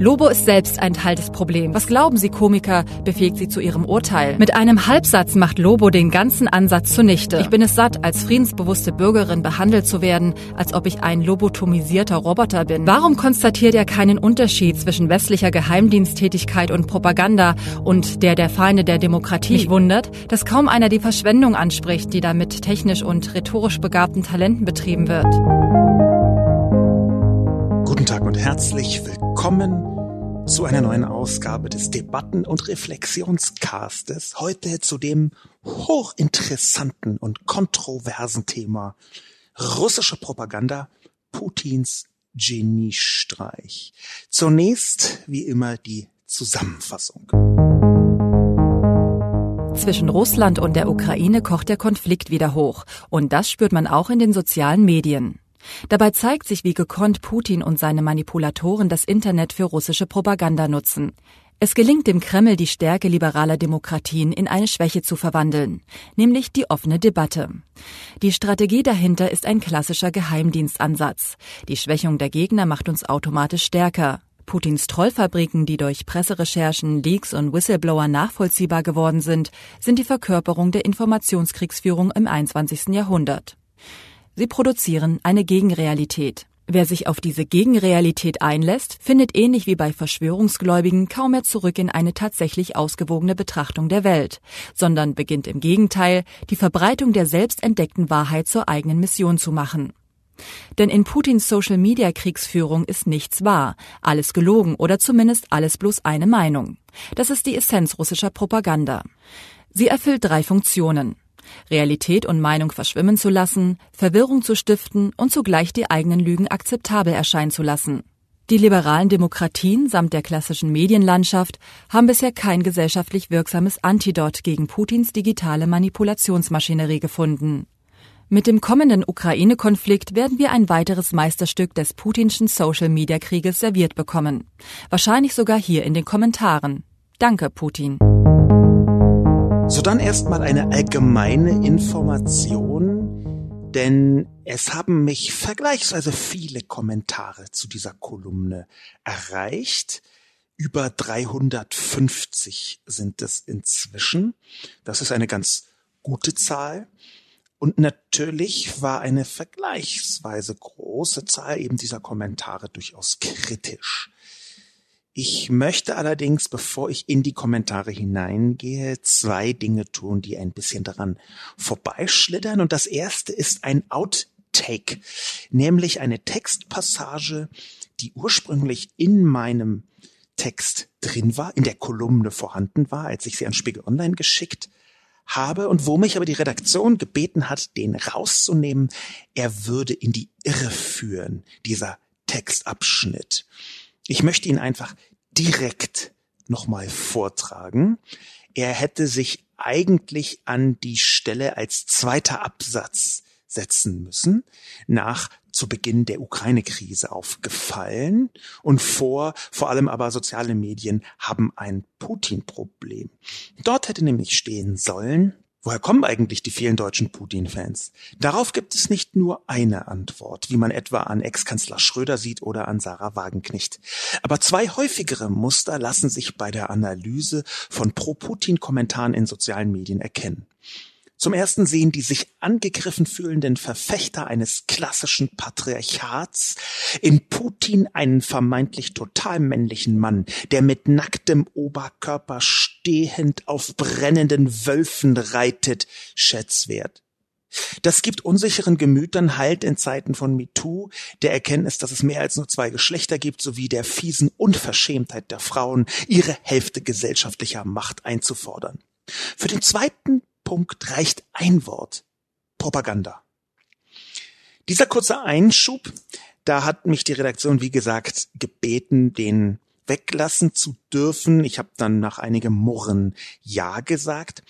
Lobo ist selbst ein Teil des Problems. Was glauben Sie, Komiker, befähigt Sie zu Ihrem Urteil. Mit einem Halbsatz macht Lobo den ganzen Ansatz zunichte. Ich bin es satt, als friedensbewusste Bürgerin behandelt zu werden, als ob ich ein lobotomisierter Roboter bin. Warum konstatiert er keinen Unterschied zwischen westlicher Geheimdiensttätigkeit und Propaganda und der der Feinde der Demokratie? Mich wundert, dass kaum einer die Verschwendung anspricht, die da mit technisch und rhetorisch begabten Talenten betrieben wird. Guten Tag und herzlich willkommen zu einer neuen Ausgabe des Debatten- und Reflexionscastes. Heute zu dem hochinteressanten und kontroversen Thema russische Propaganda, Putins Geniestreich. Zunächst, wie immer, die Zusammenfassung. Zwischen Russland und der Ukraine kocht der Konflikt wieder hoch. Und das spürt man auch in den sozialen Medien. Dabei zeigt sich, wie gekonnt Putin und seine Manipulatoren das Internet für russische Propaganda nutzen. Es gelingt dem Kreml, die Stärke liberaler Demokratien in eine Schwäche zu verwandeln, nämlich die offene Debatte. Die Strategie dahinter ist ein klassischer Geheimdienstansatz. Die Schwächung der Gegner macht uns automatisch stärker. Putins Trollfabriken, die durch Presserecherchen, Leaks und Whistleblower nachvollziehbar geworden sind, sind die Verkörperung der Informationskriegsführung im 21. Jahrhundert. Sie produzieren eine Gegenrealität. Wer sich auf diese Gegenrealität einlässt, findet ähnlich wie bei Verschwörungsgläubigen kaum mehr zurück in eine tatsächlich ausgewogene Betrachtung der Welt, sondern beginnt im Gegenteil, die Verbreitung der selbst entdeckten Wahrheit zur eigenen Mission zu machen. Denn in Putins Social-Media-Kriegsführung ist nichts wahr, alles gelogen oder zumindest alles bloß eine Meinung. Das ist die Essenz russischer Propaganda. Sie erfüllt drei Funktionen. Realität und Meinung verschwimmen zu lassen, Verwirrung zu stiften und zugleich die eigenen Lügen akzeptabel erscheinen zu lassen. Die liberalen Demokratien samt der klassischen Medienlandschaft haben bisher kein gesellschaftlich wirksames Antidot gegen Putins digitale Manipulationsmaschinerie gefunden. Mit dem kommenden Ukraine-Konflikt werden wir ein weiteres Meisterstück des putinschen Social-Media-Krieges serviert bekommen. Wahrscheinlich sogar hier in den Kommentaren. Danke, Putin. So dann erstmal eine allgemeine Information, denn es haben mich vergleichsweise viele Kommentare zu dieser Kolumne erreicht. Über 350 sind es inzwischen. Das ist eine ganz gute Zahl. Und natürlich war eine vergleichsweise große Zahl eben dieser Kommentare durchaus kritisch. Ich möchte allerdings, bevor ich in die Kommentare hineingehe, zwei Dinge tun, die ein bisschen daran vorbeischlittern. Und das erste ist ein Outtake, nämlich eine Textpassage, die ursprünglich in meinem Text drin war, in der Kolumne vorhanden war, als ich sie an Spiegel Online geschickt habe und wo mich aber die Redaktion gebeten hat, den rauszunehmen. Er würde in die Irre führen, dieser Textabschnitt. Ich möchte ihn einfach direkt nochmal vortragen. Er hätte sich eigentlich an die Stelle als zweiter Absatz setzen müssen, nach zu Beginn der Ukraine-Krise aufgefallen und vor, vor allem aber soziale Medien haben ein Putin-Problem. Dort hätte nämlich stehen sollen, Woher kommen eigentlich die vielen deutschen Putin-Fans? Darauf gibt es nicht nur eine Antwort, wie man etwa an Ex-Kanzler Schröder sieht oder an Sarah Wagenknecht. Aber zwei häufigere Muster lassen sich bei der Analyse von Pro-Putin-Kommentaren in sozialen Medien erkennen. Zum ersten sehen die sich angegriffen fühlenden Verfechter eines klassischen Patriarchats in Putin einen vermeintlich total männlichen Mann, der mit nacktem Oberkörper stehend auf brennenden Wölfen reitet, schätzwert. Das gibt unsicheren Gemütern Halt in Zeiten von MeToo, der Erkenntnis, dass es mehr als nur zwei Geschlechter gibt, sowie der fiesen Unverschämtheit der Frauen, ihre Hälfte gesellschaftlicher Macht einzufordern. Für den zweiten Punkt reicht ein Wort. Propaganda. Dieser kurze Einschub, da hat mich die Redaktion, wie gesagt, gebeten, den weglassen zu dürfen. Ich habe dann nach einigem Murren Ja gesagt.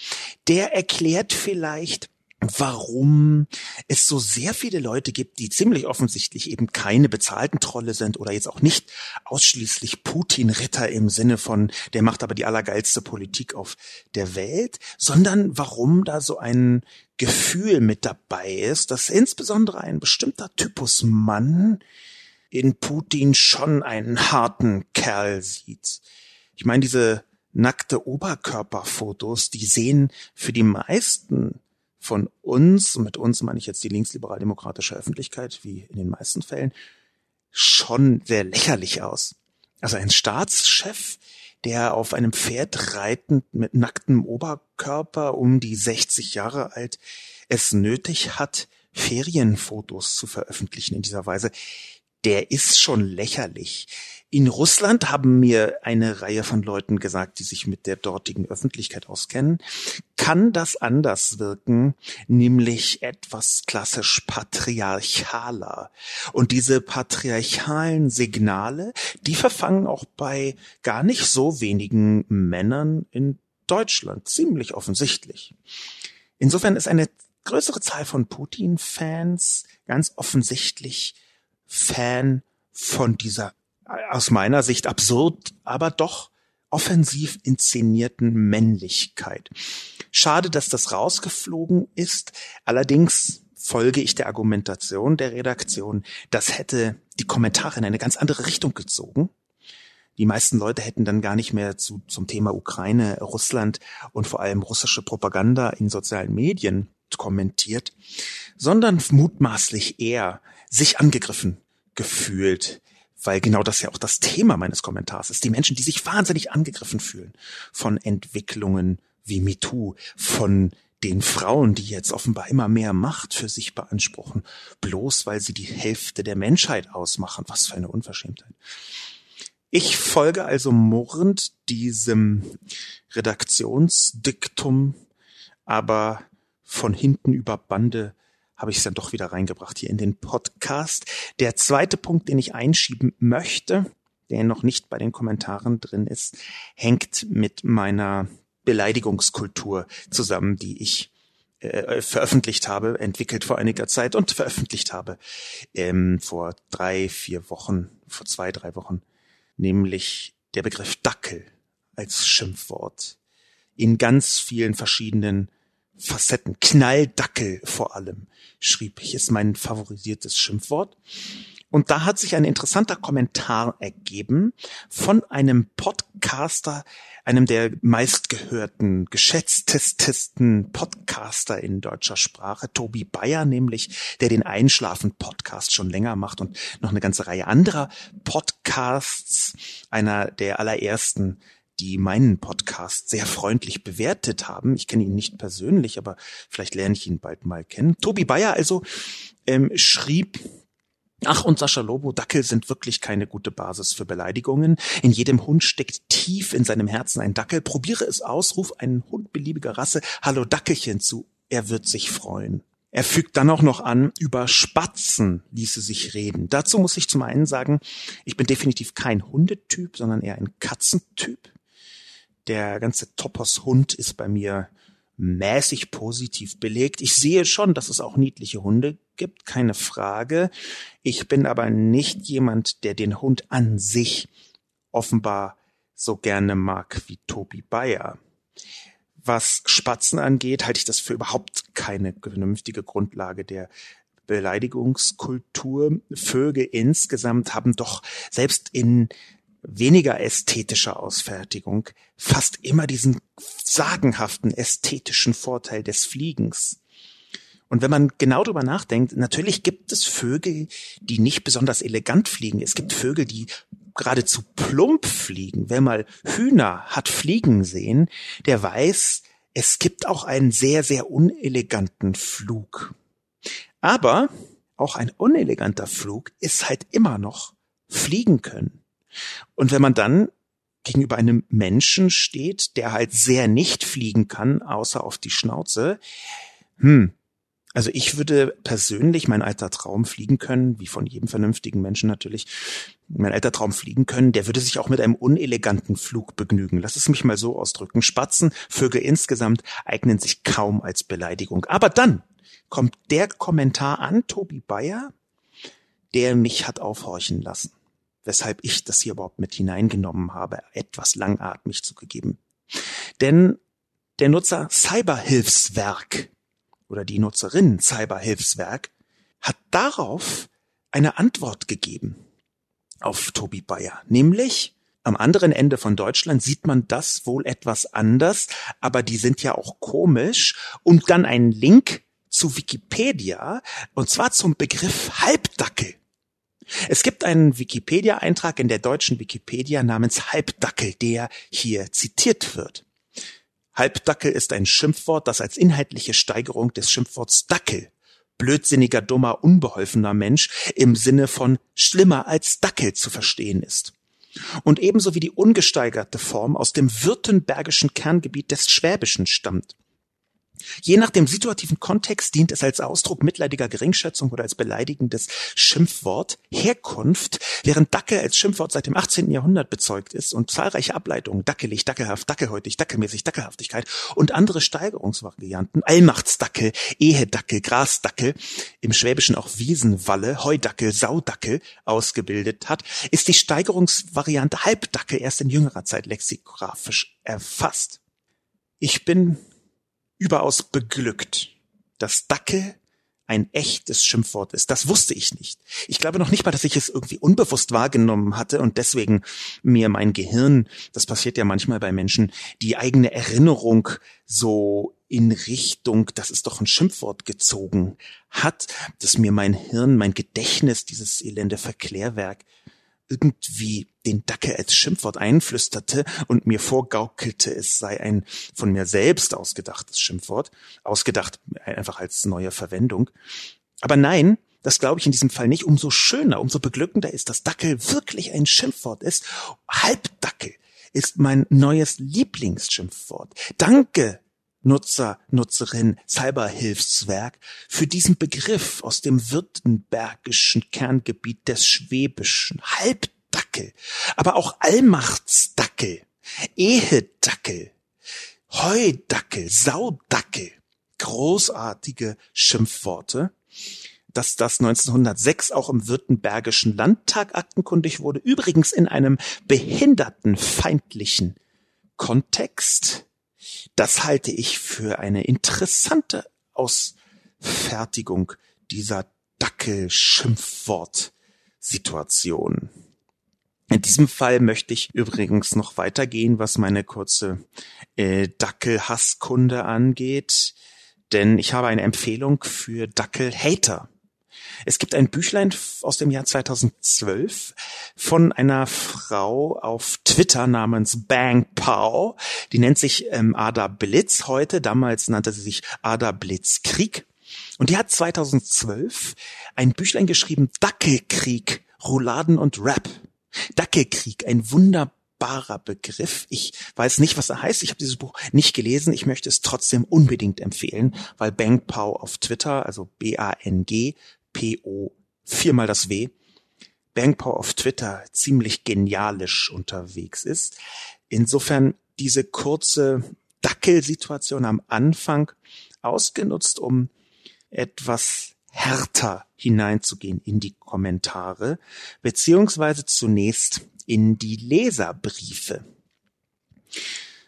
Der erklärt vielleicht, warum es so sehr viele Leute gibt, die ziemlich offensichtlich eben keine bezahlten Trolle sind oder jetzt auch nicht ausschließlich Putin-Ritter im Sinne von, der macht aber die allergeilste Politik auf der Welt, sondern warum da so ein Gefühl mit dabei ist, dass insbesondere ein bestimmter Typus Mann in Putin schon einen harten Kerl sieht. Ich meine, diese nackte Oberkörperfotos, die sehen für die meisten von uns, und mit uns meine ich jetzt die linksliberal-demokratische Öffentlichkeit, wie in den meisten Fällen, schon sehr lächerlich aus. Also ein Staatschef, der auf einem Pferd reitend mit nacktem Oberkörper um die 60 Jahre alt es nötig hat, Ferienfotos zu veröffentlichen in dieser Weise, der ist schon lächerlich. In Russland haben mir eine Reihe von Leuten gesagt, die sich mit der dortigen Öffentlichkeit auskennen, kann das anders wirken, nämlich etwas klassisch patriarchaler. Und diese patriarchalen Signale, die verfangen auch bei gar nicht so wenigen Männern in Deutschland ziemlich offensichtlich. Insofern ist eine größere Zahl von Putin-Fans ganz offensichtlich Fan von dieser aus meiner Sicht absurd, aber doch offensiv inszenierten Männlichkeit. Schade, dass das rausgeflogen ist. Allerdings folge ich der Argumentation der Redaktion, das hätte die Kommentare in eine ganz andere Richtung gezogen. Die meisten Leute hätten dann gar nicht mehr zu, zum Thema Ukraine, Russland und vor allem russische Propaganda in sozialen Medien kommentiert, sondern mutmaßlich eher sich angegriffen gefühlt weil genau das ja auch das Thema meines Kommentars ist. Die Menschen, die sich wahnsinnig angegriffen fühlen von Entwicklungen wie MeToo, von den Frauen, die jetzt offenbar immer mehr Macht für sich beanspruchen, bloß weil sie die Hälfte der Menschheit ausmachen. Was für eine Unverschämtheit. Ich folge also murrend diesem Redaktionsdiktum, aber von hinten über Bande habe ich es dann doch wieder reingebracht hier in den Podcast. Der zweite Punkt, den ich einschieben möchte, der noch nicht bei den Kommentaren drin ist, hängt mit meiner Beleidigungskultur zusammen, die ich äh, veröffentlicht habe, entwickelt vor einiger Zeit und veröffentlicht habe ähm, vor drei, vier Wochen, vor zwei, drei Wochen, nämlich der Begriff Dackel als Schimpfwort in ganz vielen verschiedenen Facetten. Knalldackel vor allem, schrieb ich, ist mein favorisiertes Schimpfwort. Und da hat sich ein interessanter Kommentar ergeben von einem Podcaster, einem der meistgehörten, geschätztesten Podcaster in deutscher Sprache, Tobi Bayer nämlich, der den Einschlafen-Podcast schon länger macht und noch eine ganze Reihe anderer Podcasts, einer der allerersten die meinen Podcast sehr freundlich bewertet haben. Ich kenne ihn nicht persönlich, aber vielleicht lerne ich ihn bald mal kennen. Tobi Bayer also ähm, schrieb, Ach, und Sascha Lobo, Dackel sind wirklich keine gute Basis für Beleidigungen. In jedem Hund steckt tief in seinem Herzen ein Dackel. Probiere es aus, ruf einen Hund beliebiger Rasse Hallo Dackelchen zu. Er wird sich freuen. Er fügt dann auch noch an, über Spatzen ließe sich reden. Dazu muss ich zum einen sagen, ich bin definitiv kein Hundetyp, sondern eher ein Katzentyp der ganze Topos-Hund ist bei mir mäßig positiv belegt. Ich sehe schon, dass es auch niedliche Hunde gibt, keine Frage. Ich bin aber nicht jemand, der den Hund an sich offenbar so gerne mag wie Tobi Bayer. Was Spatzen angeht, halte ich das für überhaupt keine vernünftige Grundlage der Beleidigungskultur. Vögel insgesamt haben doch selbst in weniger ästhetischer Ausfertigung fast immer diesen sagenhaften ästhetischen Vorteil des Fliegens. Und wenn man genau drüber nachdenkt, natürlich gibt es Vögel, die nicht besonders elegant fliegen. Es gibt Vögel, die geradezu plump fliegen. Wer mal Hühner hat fliegen sehen, der weiß, es gibt auch einen sehr, sehr uneleganten Flug. Aber auch ein uneleganter Flug ist halt immer noch fliegen können. Und wenn man dann gegenüber einem Menschen steht, der halt sehr nicht fliegen kann, außer auf die Schnauze, hm, also ich würde persönlich mein alter Traum fliegen können, wie von jedem vernünftigen Menschen natürlich, mein alter Traum fliegen können, der würde sich auch mit einem uneleganten Flug begnügen. Lass es mich mal so ausdrücken. Spatzen, Vögel insgesamt eignen sich kaum als Beleidigung. Aber dann, kommt der Kommentar an, Tobi Bayer, der mich hat aufhorchen lassen, weshalb ich das hier überhaupt mit hineingenommen habe, etwas langatmig zugegeben. Denn der Nutzer Cyberhilfswerk oder die Nutzerin Cyberhilfswerk hat darauf eine Antwort gegeben auf Tobi Bayer, nämlich am anderen Ende von Deutschland sieht man das wohl etwas anders, aber die sind ja auch komisch und dann ein Link zu Wikipedia und zwar zum Begriff Halbdackel. Es gibt einen Wikipedia-Eintrag in der deutschen Wikipedia namens Halbdackel, der hier zitiert wird. Halbdackel ist ein Schimpfwort, das als inhaltliche Steigerung des Schimpfworts Dackel blödsinniger, dummer, unbeholfener Mensch im Sinne von schlimmer als Dackel zu verstehen ist. Und ebenso wie die ungesteigerte Form aus dem württembergischen Kerngebiet des Schwäbischen stammt. Je nach dem situativen Kontext dient es als Ausdruck mitleidiger Geringschätzung oder als beleidigendes Schimpfwort. Herkunft, während Dackel als Schimpfwort seit dem 18. Jahrhundert bezeugt ist und zahlreiche Ableitungen, dackelig, dackelhaft, dackelhäutig, dackelmäßig, Dackelhaftigkeit und andere Steigerungsvarianten, Allmachtsdackel, Ehedackel, Grasdackel, im Schwäbischen auch Wiesenwalle, Heudackel, Saudackel ausgebildet hat, ist die Steigerungsvariante Halbdackel erst in jüngerer Zeit lexikografisch erfasst. Ich bin überaus beglückt, dass Dackel ein echtes Schimpfwort ist. Das wusste ich nicht. Ich glaube noch nicht mal, dass ich es irgendwie unbewusst wahrgenommen hatte und deswegen mir mein Gehirn, das passiert ja manchmal bei Menschen, die eigene Erinnerung so in Richtung, das ist doch ein Schimpfwort gezogen hat, dass mir mein Hirn, mein Gedächtnis, dieses elende Verklärwerk irgendwie den Dackel als Schimpfwort einflüsterte und mir vorgaukelte, es sei ein von mir selbst ausgedachtes Schimpfwort, ausgedacht einfach als neue Verwendung. Aber nein, das glaube ich in diesem Fall nicht. Umso schöner, umso beglückender ist, dass Dackel wirklich ein Schimpfwort ist. Halbdackel ist mein neues Lieblingsschimpfwort. Danke, Nutzer, Nutzerin, Cyberhilfswerk für diesen Begriff aus dem württembergischen Kerngebiet des Schwäbischen. Halbdackel, aber auch Allmachtsdackel, Ehedackel, Heudackel, Saudackel. Großartige Schimpfworte. Dass das 1906 auch im Württembergischen Landtag aktenkundig wurde, übrigens in einem behindertenfeindlichen Kontext das halte ich für eine interessante Ausfertigung dieser Dackel-Schimpfwort-Situation. In diesem Fall möchte ich übrigens noch weitergehen, was meine kurze äh, Dackel-Hasskunde angeht, denn ich habe eine Empfehlung für Dackel-Hater. Es gibt ein Büchlein aus dem Jahr 2012 von einer Frau auf Twitter namens Bang Pao. Die nennt sich ähm, Ada Blitz heute. Damals nannte sie sich Ada Blitz Krieg. Und die hat 2012 ein Büchlein geschrieben, Dackelkrieg, Rouladen und Rap. Dackelkrieg, ein wunderbarer Begriff. Ich weiß nicht, was er heißt. Ich habe dieses Buch nicht gelesen. Ich möchte es trotzdem unbedingt empfehlen, weil Bang Pao auf Twitter, also B-A-N-G P-O, viermal das W, Bangpower auf Twitter ziemlich genialisch unterwegs ist. Insofern diese kurze Dackelsituation am Anfang ausgenutzt, um etwas härter hineinzugehen in die Kommentare, beziehungsweise zunächst in die Leserbriefe.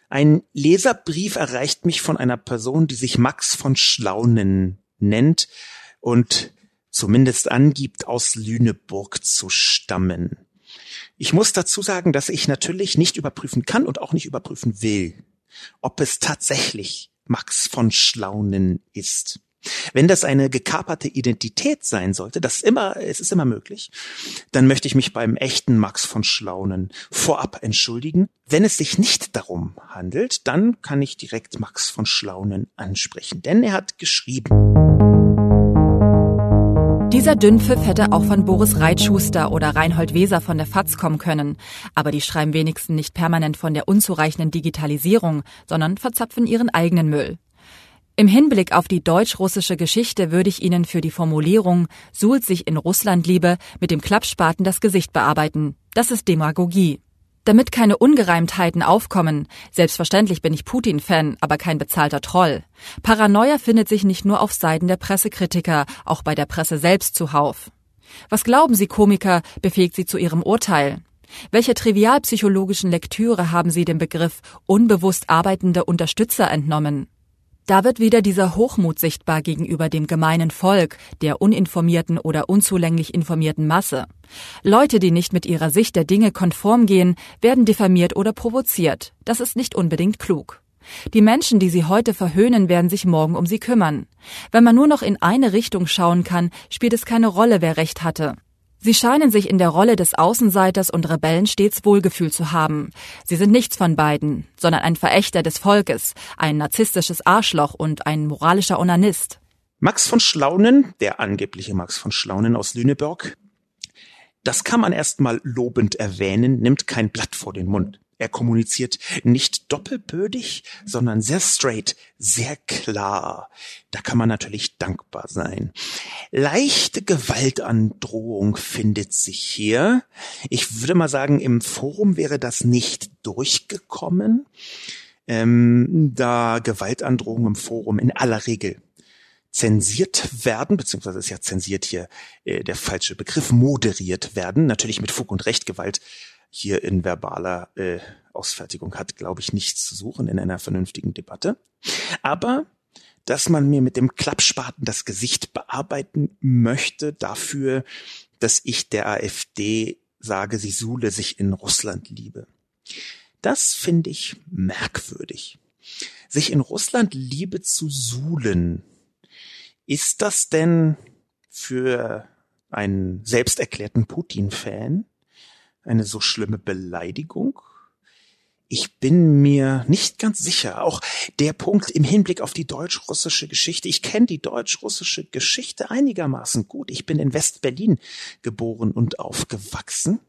Ein Leserbrief erreicht mich von einer Person, die sich Max von Schlaunen nennt und zumindest angibt, aus Lüneburg zu stammen. Ich muss dazu sagen, dass ich natürlich nicht überprüfen kann und auch nicht überprüfen will, ob es tatsächlich Max von Schlaunen ist. Wenn das eine gekaperte Identität sein sollte, das immer, es ist immer möglich, dann möchte ich mich beim echten Max von Schlaunen vorab entschuldigen. Wenn es sich nicht darum handelt, dann kann ich direkt Max von Schlaunen ansprechen, denn er hat geschrieben. Dieser Dünnpfiff hätte auch von Boris Reitschuster oder Reinhold Weser von der FAZ kommen können. Aber die schreiben wenigstens nicht permanent von der unzureichenden Digitalisierung, sondern verzapfen ihren eigenen Müll. Im Hinblick auf die deutsch-russische Geschichte würde ich Ihnen für die Formulierung suhlt sich in Russland Liebe mit dem Klappspaten das Gesicht bearbeiten. Das ist Demagogie. Damit keine Ungereimtheiten aufkommen, selbstverständlich bin ich Putin-Fan, aber kein bezahlter Troll. Paranoia findet sich nicht nur auf Seiten der Pressekritiker, auch bei der Presse selbst zuhauf. Was glauben Sie, Komiker, befähigt Sie zu Ihrem Urteil? Welche trivialpsychologischen Lektüre haben Sie dem Begriff unbewusst arbeitende Unterstützer entnommen? Da wird wieder dieser Hochmut sichtbar gegenüber dem gemeinen Volk, der uninformierten oder unzulänglich informierten Masse. Leute, die nicht mit ihrer Sicht der Dinge konform gehen, werden diffamiert oder provoziert. Das ist nicht unbedingt klug. Die Menschen, die sie heute verhöhnen, werden sich morgen um sie kümmern. Wenn man nur noch in eine Richtung schauen kann, spielt es keine Rolle, wer recht hatte. Sie scheinen sich in der Rolle des Außenseiters und Rebellen stets Wohlgefühl zu haben. Sie sind nichts von beiden, sondern ein Verächter des Volkes, ein narzisstisches Arschloch und ein moralischer Onanist. Max von Schlaunen, der angebliche Max von Schlaunen aus Lüneburg, das kann man erstmal lobend erwähnen, nimmt kein Blatt vor den Mund. Er kommuniziert nicht doppelbödig, sondern sehr straight, sehr klar. Da kann man natürlich dankbar sein. Leichte Gewaltandrohung findet sich hier. Ich würde mal sagen, im Forum wäre das nicht durchgekommen, ähm, da Gewaltandrohung im Forum in aller Regel zensiert werden, beziehungsweise ist ja zensiert hier äh, der falsche Begriff, moderiert werden, natürlich mit Fug und Recht Gewalt hier in verbaler äh, Ausfertigung hat, glaube ich, nichts zu suchen in einer vernünftigen Debatte. Aber dass man mir mit dem Klappspaten das Gesicht bearbeiten möchte dafür, dass ich der AfD sage, sie suhle sich in Russland liebe. Das finde ich merkwürdig. Sich in Russland Liebe zu suhlen, ist das denn für einen selbsterklärten Putin-Fan eine so schlimme Beleidigung? Ich bin mir nicht ganz sicher. Auch der Punkt im Hinblick auf die deutsch-russische Geschichte. Ich kenne die deutsch-russische Geschichte einigermaßen gut. Ich bin in West-Berlin geboren und aufgewachsen.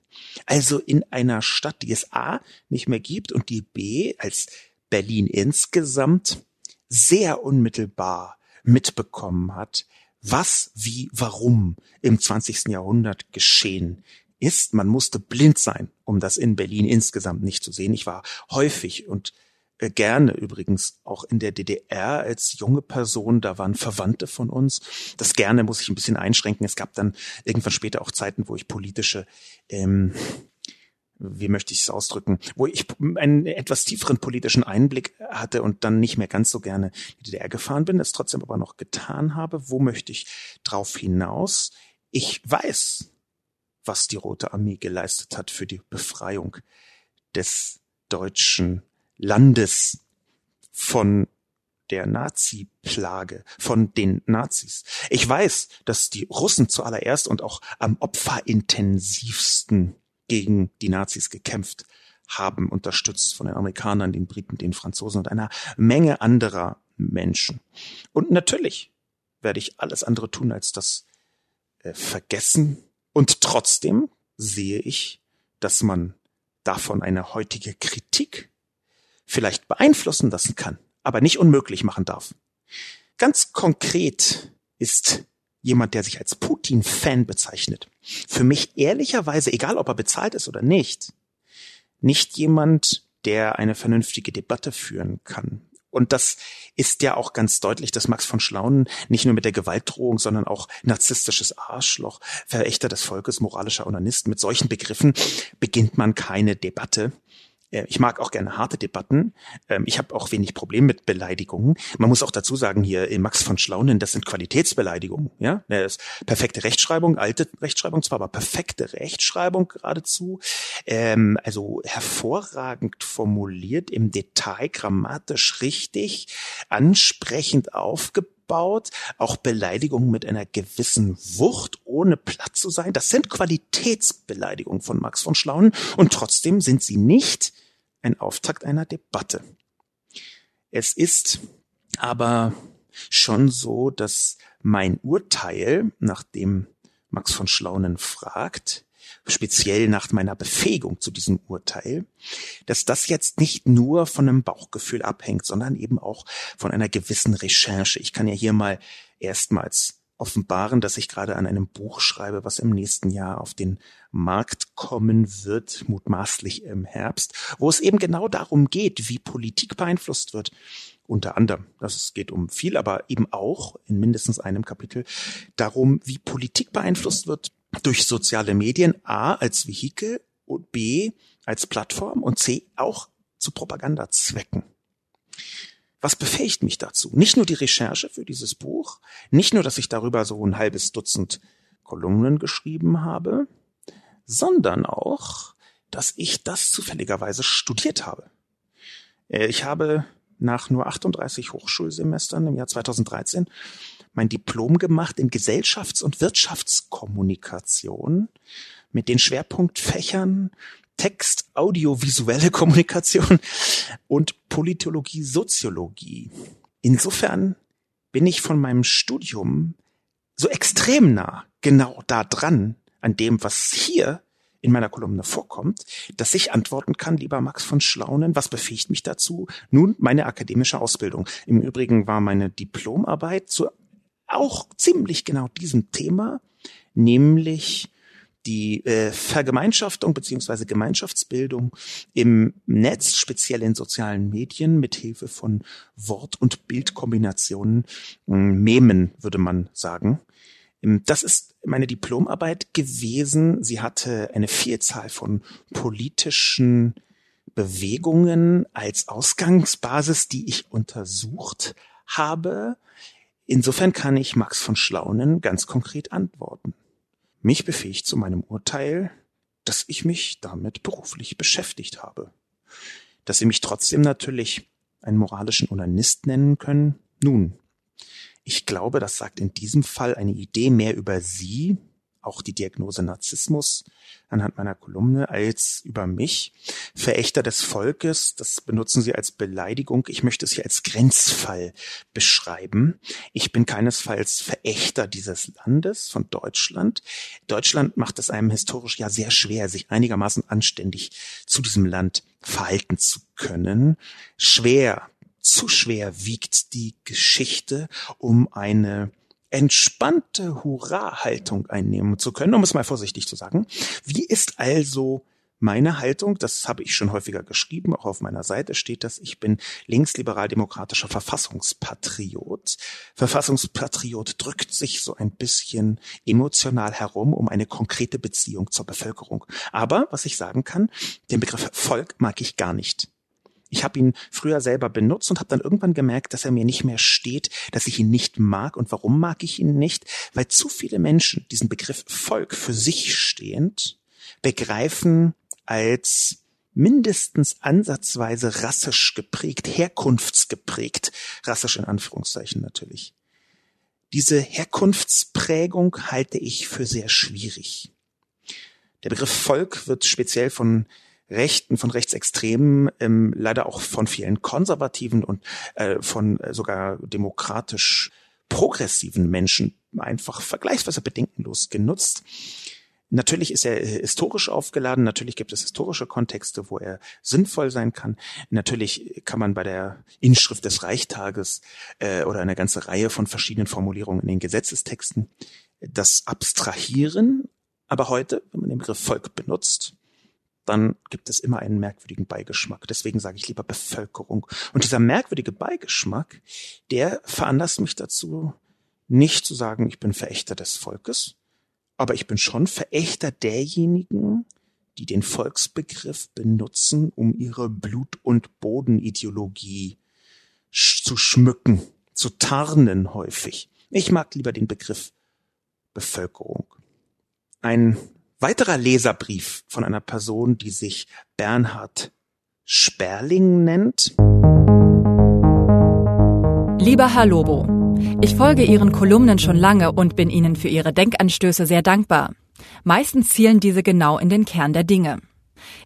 Also in einer Stadt, die es A nicht mehr gibt und die B als Berlin insgesamt sehr unmittelbar mitbekommen hat, was, wie, warum im 20. Jahrhundert geschehen ist, man musste blind sein, um das in Berlin insgesamt nicht zu sehen. Ich war häufig und äh, gerne übrigens auch in der DDR als junge Person, da waren Verwandte von uns. Das gerne muss ich ein bisschen einschränken. Es gab dann irgendwann später auch Zeiten, wo ich politische, ähm, wie möchte ich es ausdrücken, wo ich einen etwas tieferen politischen Einblick hatte und dann nicht mehr ganz so gerne die DDR gefahren bin, es trotzdem aber noch getan habe. Wo möchte ich drauf hinaus? Ich weiß, was die Rote Armee geleistet hat für die Befreiung des deutschen Landes von der Nazi-Plage, von den Nazis. Ich weiß, dass die Russen zuallererst und auch am opferintensivsten gegen die Nazis gekämpft haben, unterstützt von den Amerikanern, den Briten, den Franzosen und einer Menge anderer Menschen. Und natürlich werde ich alles andere tun, als das äh, vergessen und trotzdem sehe ich, dass man davon eine heutige Kritik vielleicht beeinflussen lassen kann, aber nicht unmöglich machen darf. Ganz konkret ist jemand, der sich als Putin-Fan bezeichnet, für mich ehrlicherweise, egal ob er bezahlt ist oder nicht, nicht jemand, der eine vernünftige Debatte führen kann. Und das ist ja auch ganz deutlich, dass Max von Schlaunen nicht nur mit der Gewaltdrohung, sondern auch narzisstisches Arschloch, Verächter des Volkes, moralischer Onanist, mit solchen Begriffen beginnt man keine Debatte. Äh, ich mag auch gerne harte Debatten. Ähm, ich habe auch wenig Problem mit Beleidigungen. Man muss auch dazu sagen, hier in Max von Schlaunen, das sind Qualitätsbeleidigungen. Ja, das ist perfekte Rechtschreibung, alte Rechtschreibung zwar, aber perfekte Rechtschreibung geradezu. Ähm, also hervorragend formuliert, im Detail, grammatisch richtig, ansprechend aufgebaut auch Beleidigungen mit einer gewissen Wucht, ohne platt zu sein. Das sind Qualitätsbeleidigungen von Max von Schlaunen und trotzdem sind sie nicht ein Auftakt einer Debatte. Es ist aber schon so, dass mein Urteil, nachdem Max von Schlaunen fragt, speziell nach meiner Befähigung zu diesem Urteil, dass das jetzt nicht nur von einem Bauchgefühl abhängt, sondern eben auch von einer gewissen Recherche. Ich kann ja hier mal erstmals offenbaren, dass ich gerade an einem Buch schreibe, was im nächsten Jahr auf den Markt kommen wird, mutmaßlich im Herbst, wo es eben genau darum geht, wie Politik beeinflusst wird. Unter anderem, das geht um viel, aber eben auch in mindestens einem Kapitel darum, wie Politik beeinflusst wird durch soziale Medien, A als Vehikel und B als Plattform und C auch zu Propagandazwecken. Was befähigt mich dazu? Nicht nur die Recherche für dieses Buch, nicht nur, dass ich darüber so ein halbes Dutzend Kolumnen geschrieben habe, sondern auch, dass ich das zufälligerweise studiert habe. Äh, ich habe nach nur 38 Hochschulsemestern im Jahr 2013 mein Diplom gemacht in Gesellschafts- und Wirtschaftskommunikation mit den Schwerpunktfächern Text, audiovisuelle Kommunikation und Politologie, Soziologie. Insofern bin ich von meinem Studium so extrem nah genau da dran an dem, was hier in meiner Kolumne vorkommt, dass ich antworten kann, lieber Max von Schlaunen, was befähigt mich dazu? Nun, meine akademische Ausbildung. Im Übrigen war meine Diplomarbeit zu auch ziemlich genau diesem Thema, nämlich die äh, Vergemeinschaftung beziehungsweise Gemeinschaftsbildung im Netz, speziell in sozialen Medien, mit Hilfe von Wort- und Bildkombinationen, äh, Memen, würde man sagen. Ähm, das ist meine Diplomarbeit gewesen. Sie hatte eine Vielzahl von politischen Bewegungen als Ausgangsbasis, die ich untersucht habe. Insofern kann ich Max von Schlaunen ganz konkret antworten mich befähigt zu meinem Urteil, dass ich mich damit beruflich beschäftigt habe. Dass Sie mich trotzdem natürlich einen moralischen Onanist nennen können, nun, ich glaube, das sagt in diesem Fall eine Idee mehr über Sie auch die Diagnose Narzissmus anhand meiner Kolumne als über mich. Verächter des Volkes, das benutzen Sie als Beleidigung. Ich möchte es hier als Grenzfall beschreiben. Ich bin keinesfalls Verächter dieses Landes, von Deutschland. Deutschland macht es einem historisch ja sehr schwer, sich einigermaßen anständig zu diesem Land verhalten zu können. Schwer, zu schwer wiegt die Geschichte, um eine entspannte Hurra-Haltung einnehmen zu können, um es mal vorsichtig zu sagen. Wie ist also meine Haltung, das habe ich schon häufiger geschrieben, auch auf meiner Seite steht das, ich bin linksliberal-demokratischer Verfassungspatriot. Verfassungspatriot drückt sich so ein bisschen emotional herum um eine konkrete Beziehung zur Bevölkerung. Aber, was ich sagen kann, den Begriff Volk mag ich gar nicht. Ich habe ihn früher selber benutzt und habe dann irgendwann gemerkt, dass er mir nicht mehr steht, dass ich ihn nicht mag. Und warum mag ich ihn nicht? Weil zu viele Menschen diesen Begriff Volk für sich stehend begreifen als mindestens ansatzweise rassisch geprägt, herkunftsgeprägt, rassisch in Anführungszeichen natürlich. Diese Herkunftsprägung halte ich für sehr schwierig. Der Begriff Volk wird speziell von Rechten, von Rechtsextremen, ähm, leider auch von vielen Konservativen und äh, von äh, sogar demokratisch progressiven Menschen einfach vergleichsweise bedenkenlos genutzt. Natürlich ist er äh, historisch aufgeladen, natürlich gibt es historische Kontexte, wo er sinnvoll sein kann. Natürlich kann man bei der Inschrift des Reichstages äh, oder eine ganze Reihe von verschiedenen Formulierungen in den Gesetzestexten das abstrahieren. Aber heute, wenn man den Begriff Volk benutzt, dann gibt es immer einen merkwürdigen Beigeschmack. Deswegen sage ich lieber Bevölkerung. Und dieser merkwürdige Beigeschmack, der veranlasst mich dazu, nicht zu sagen, ich bin Verächter des Volkes, aber ich bin schon Verächter derjenigen, die den Volksbegriff benutzen, um ihre Blut- und Bodenideologie zu schmücken, zu tarnen häufig. Ich mag lieber den Begriff Bevölkerung. Ein weiterer Leserbrief von einer Person, die sich Bernhard Sperling nennt. Lieber Herr Lobo, ich folge Ihren Kolumnen schon lange und bin Ihnen für Ihre Denkanstöße sehr dankbar. Meistens zielen diese genau in den Kern der Dinge.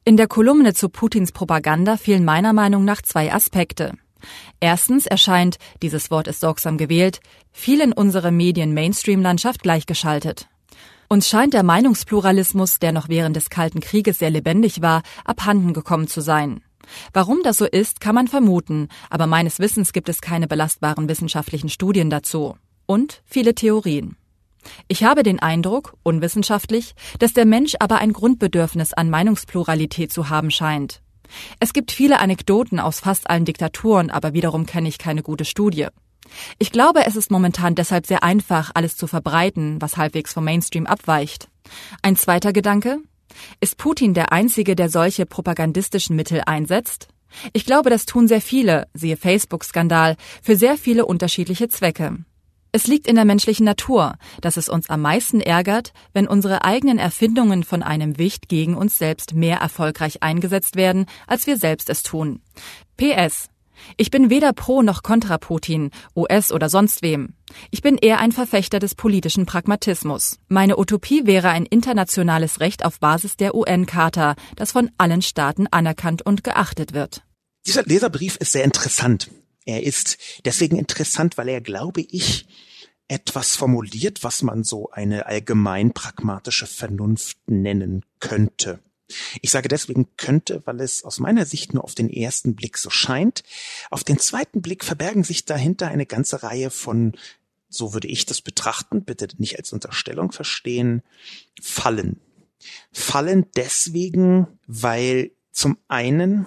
In der Kolumne zu Putins Propaganda fehlen meiner Meinung nach zwei Aspekte. Erstens erscheint, dieses Wort ist sorgsam gewählt, viel in unserer Medien-Mainstream-Landschaft gleichgeschaltet. Uns scheint der Meinungspluralismus, der noch während des Kalten Krieges sehr lebendig war, abhanden gekommen zu sein. Warum das so ist, kann man vermuten, aber meines Wissens gibt es keine belastbaren wissenschaftlichen Studien dazu. Und viele Theorien. Ich habe den Eindruck, unwissenschaftlich, dass der Mensch aber ein Grundbedürfnis an Meinungspluralität zu haben scheint. Es gibt viele Anekdoten aus fast allen Diktaturen, aber wiederum kenne ich keine gute Studie. Ich glaube, es ist momentan deshalb sehr einfach, alles zu verbreiten, was halbwegs vom Mainstream abweicht. Ein zweiter Gedanke? Ist Putin der Einzige, der solche propagandistischen Mittel einsetzt? Ich glaube, das tun sehr viele, siehe Facebook-Skandal, für sehr viele unterschiedliche Zwecke. Es liegt in der menschlichen Natur, dass es uns am meisten ärgert, wenn unsere eigenen Erfindungen von einem Wicht gegen uns selbst mehr erfolgreich eingesetzt werden, als wir selbst es tun. PS. Ich bin weder pro noch kontra Putin, US oder sonst wem. Ich bin eher ein Verfechter des politischen Pragmatismus. Meine Utopie wäre ein internationales Recht auf Basis der UN-Charta, das von allen Staaten anerkannt und geachtet wird. Dieser Leserbrief ist sehr interessant. Er ist deswegen interessant, weil er, glaube ich, etwas formuliert, was man so eine allgemein pragmatische Vernunft nennen könnte. Ich sage deswegen könnte, weil es aus meiner Sicht nur auf den ersten Blick so scheint. Auf den zweiten Blick verbergen sich dahinter eine ganze Reihe von, so würde ich das betrachten, bitte nicht als Unterstellung verstehen, Fallen. Fallen deswegen, weil zum einen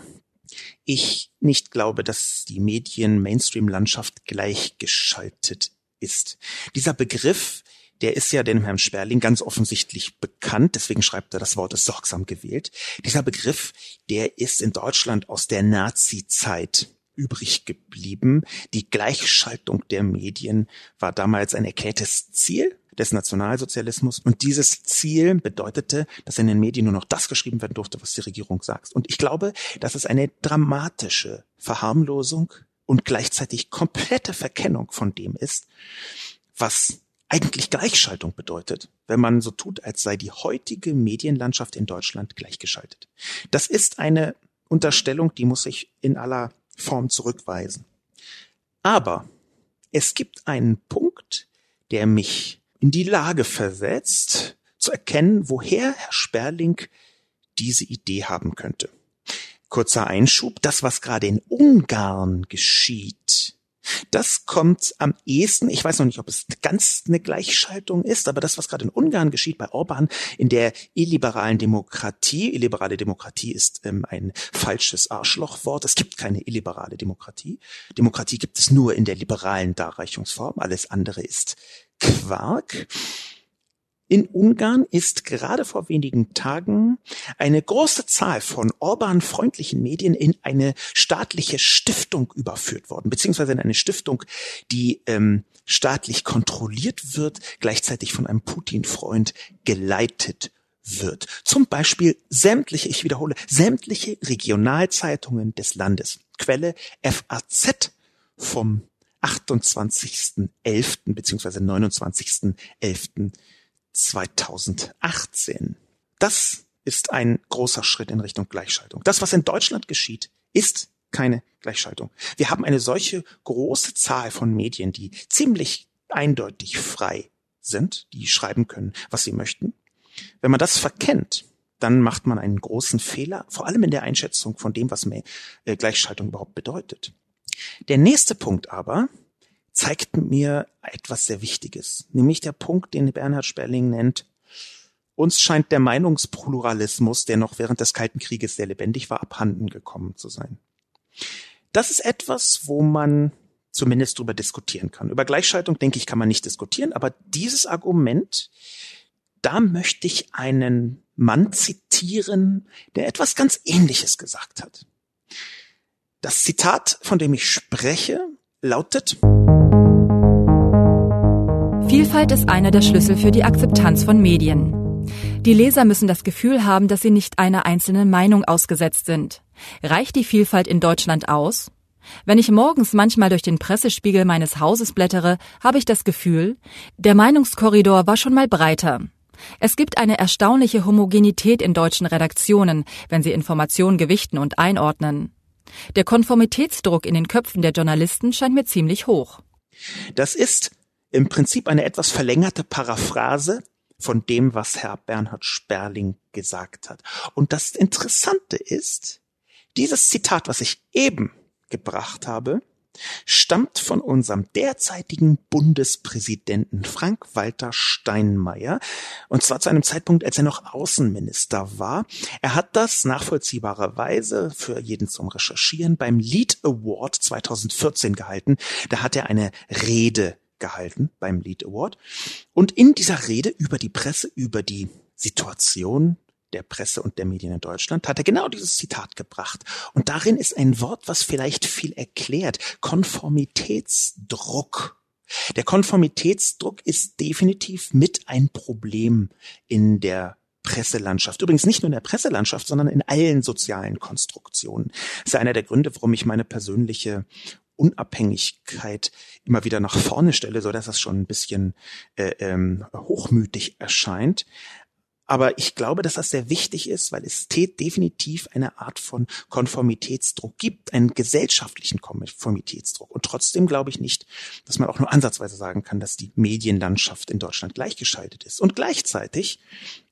ich nicht glaube, dass die Medien-Mainstream-Landschaft gleichgeschaltet ist. Dieser Begriff, der ist ja dem Herrn Sperling ganz offensichtlich bekannt, deswegen schreibt er das Wort ist sorgsam gewählt. Dieser Begriff, der ist in Deutschland aus der Nazi-Zeit übrig geblieben. Die Gleichschaltung der Medien war damals ein erklärtes Ziel des Nationalsozialismus. Und dieses Ziel bedeutete, dass in den Medien nur noch das geschrieben werden durfte, was die Regierung sagt. Und ich glaube, dass es eine dramatische Verharmlosung und gleichzeitig komplette Verkennung von dem ist, was eigentlich Gleichschaltung bedeutet, wenn man so tut, als sei die heutige Medienlandschaft in Deutschland gleichgeschaltet. Das ist eine Unterstellung, die muss ich in aller Form zurückweisen. Aber es gibt einen Punkt, der mich in die Lage versetzt, zu erkennen, woher Herr Sperling diese Idee haben könnte. Kurzer Einschub, das, was gerade in Ungarn geschieht, das kommt am ehesten, ich weiß noch nicht, ob es ganz eine Gleichschaltung ist, aber das, was gerade in Ungarn geschieht bei Orban, in der illiberalen Demokratie, illiberale Demokratie ist ähm, ein falsches Arschlochwort, es gibt keine illiberale Demokratie. Demokratie gibt es nur in der liberalen Darreichungsform, alles andere ist Quark. In Ungarn ist gerade vor wenigen Tagen eine große Zahl von Orban-freundlichen Medien in eine staatliche Stiftung überführt worden, beziehungsweise in eine Stiftung, die ähm, staatlich kontrolliert wird, gleichzeitig von einem Putin-Freund geleitet wird. Zum Beispiel sämtliche, ich wiederhole, sämtliche Regionalzeitungen des Landes. Quelle FAZ vom 28.11. bzw. 29.11. 2018. Das ist ein großer Schritt in Richtung Gleichschaltung. Das, was in Deutschland geschieht, ist keine Gleichschaltung. Wir haben eine solche große Zahl von Medien, die ziemlich eindeutig frei sind, die schreiben können, was sie möchten. Wenn man das verkennt, dann macht man einen großen Fehler, vor allem in der Einschätzung von dem, was äh, Gleichschaltung überhaupt bedeutet. Der nächste Punkt aber, zeigt mir etwas sehr Wichtiges, nämlich der Punkt, den Bernhard Sperling nennt, uns scheint der Meinungspluralismus, der noch während des Kalten Krieges sehr lebendig war, abhanden gekommen zu sein. Das ist etwas, wo man zumindest drüber diskutieren kann. Über Gleichschaltung, denke ich, kann man nicht diskutieren, aber dieses Argument, da möchte ich einen Mann zitieren, der etwas ganz Ähnliches gesagt hat. Das Zitat, von dem ich spreche, lautet Vielfalt ist einer der Schlüssel für die Akzeptanz von Medien. Die Leser müssen das Gefühl haben, dass sie nicht einer einzelnen Meinung ausgesetzt sind. Reicht die Vielfalt in Deutschland aus? Wenn ich morgens manchmal durch den Pressespiegel meines Hauses blättere, habe ich das Gefühl, der Meinungskorridor war schon mal breiter. Es gibt eine erstaunliche Homogenität in deutschen Redaktionen, wenn sie Informationen gewichten und einordnen. Der Konformitätsdruck in den Köpfen der Journalisten scheint mir ziemlich hoch. Das ist im Prinzip eine etwas verlängerte Paraphrase von dem, was Herr Bernhard Sperling gesagt hat. Und das Interessante ist, dieses Zitat, was ich eben gebracht habe, stammt von unserem derzeitigen Bundespräsidenten Frank-Walter Steinmeier, und zwar zu einem Zeitpunkt, als er noch Außenminister war. Er hat das nachvollziehbarerweise für jeden zum Recherchieren beim Lead Award 2014 gehalten. Da hat er eine Rede gehalten beim Lead Award. Und in dieser Rede über die Presse, über die Situation der Presse und der Medien in Deutschland, hat er genau dieses Zitat gebracht. Und darin ist ein Wort, was vielleicht viel erklärt. Konformitätsdruck. Der Konformitätsdruck ist definitiv mit ein Problem in der Presselandschaft. Übrigens nicht nur in der Presselandschaft, sondern in allen sozialen Konstruktionen. Das ist einer der Gründe, warum ich meine persönliche Unabhängigkeit immer wieder nach vorne stelle, so dass das schon ein bisschen äh, ähm, hochmütig erscheint. Aber ich glaube, dass das sehr wichtig ist, weil es definitiv eine Art von Konformitätsdruck gibt, einen gesellschaftlichen Konformitätsdruck. Und trotzdem glaube ich nicht, dass man auch nur ansatzweise sagen kann, dass die Medienlandschaft in Deutschland gleichgeschaltet ist. Und gleichzeitig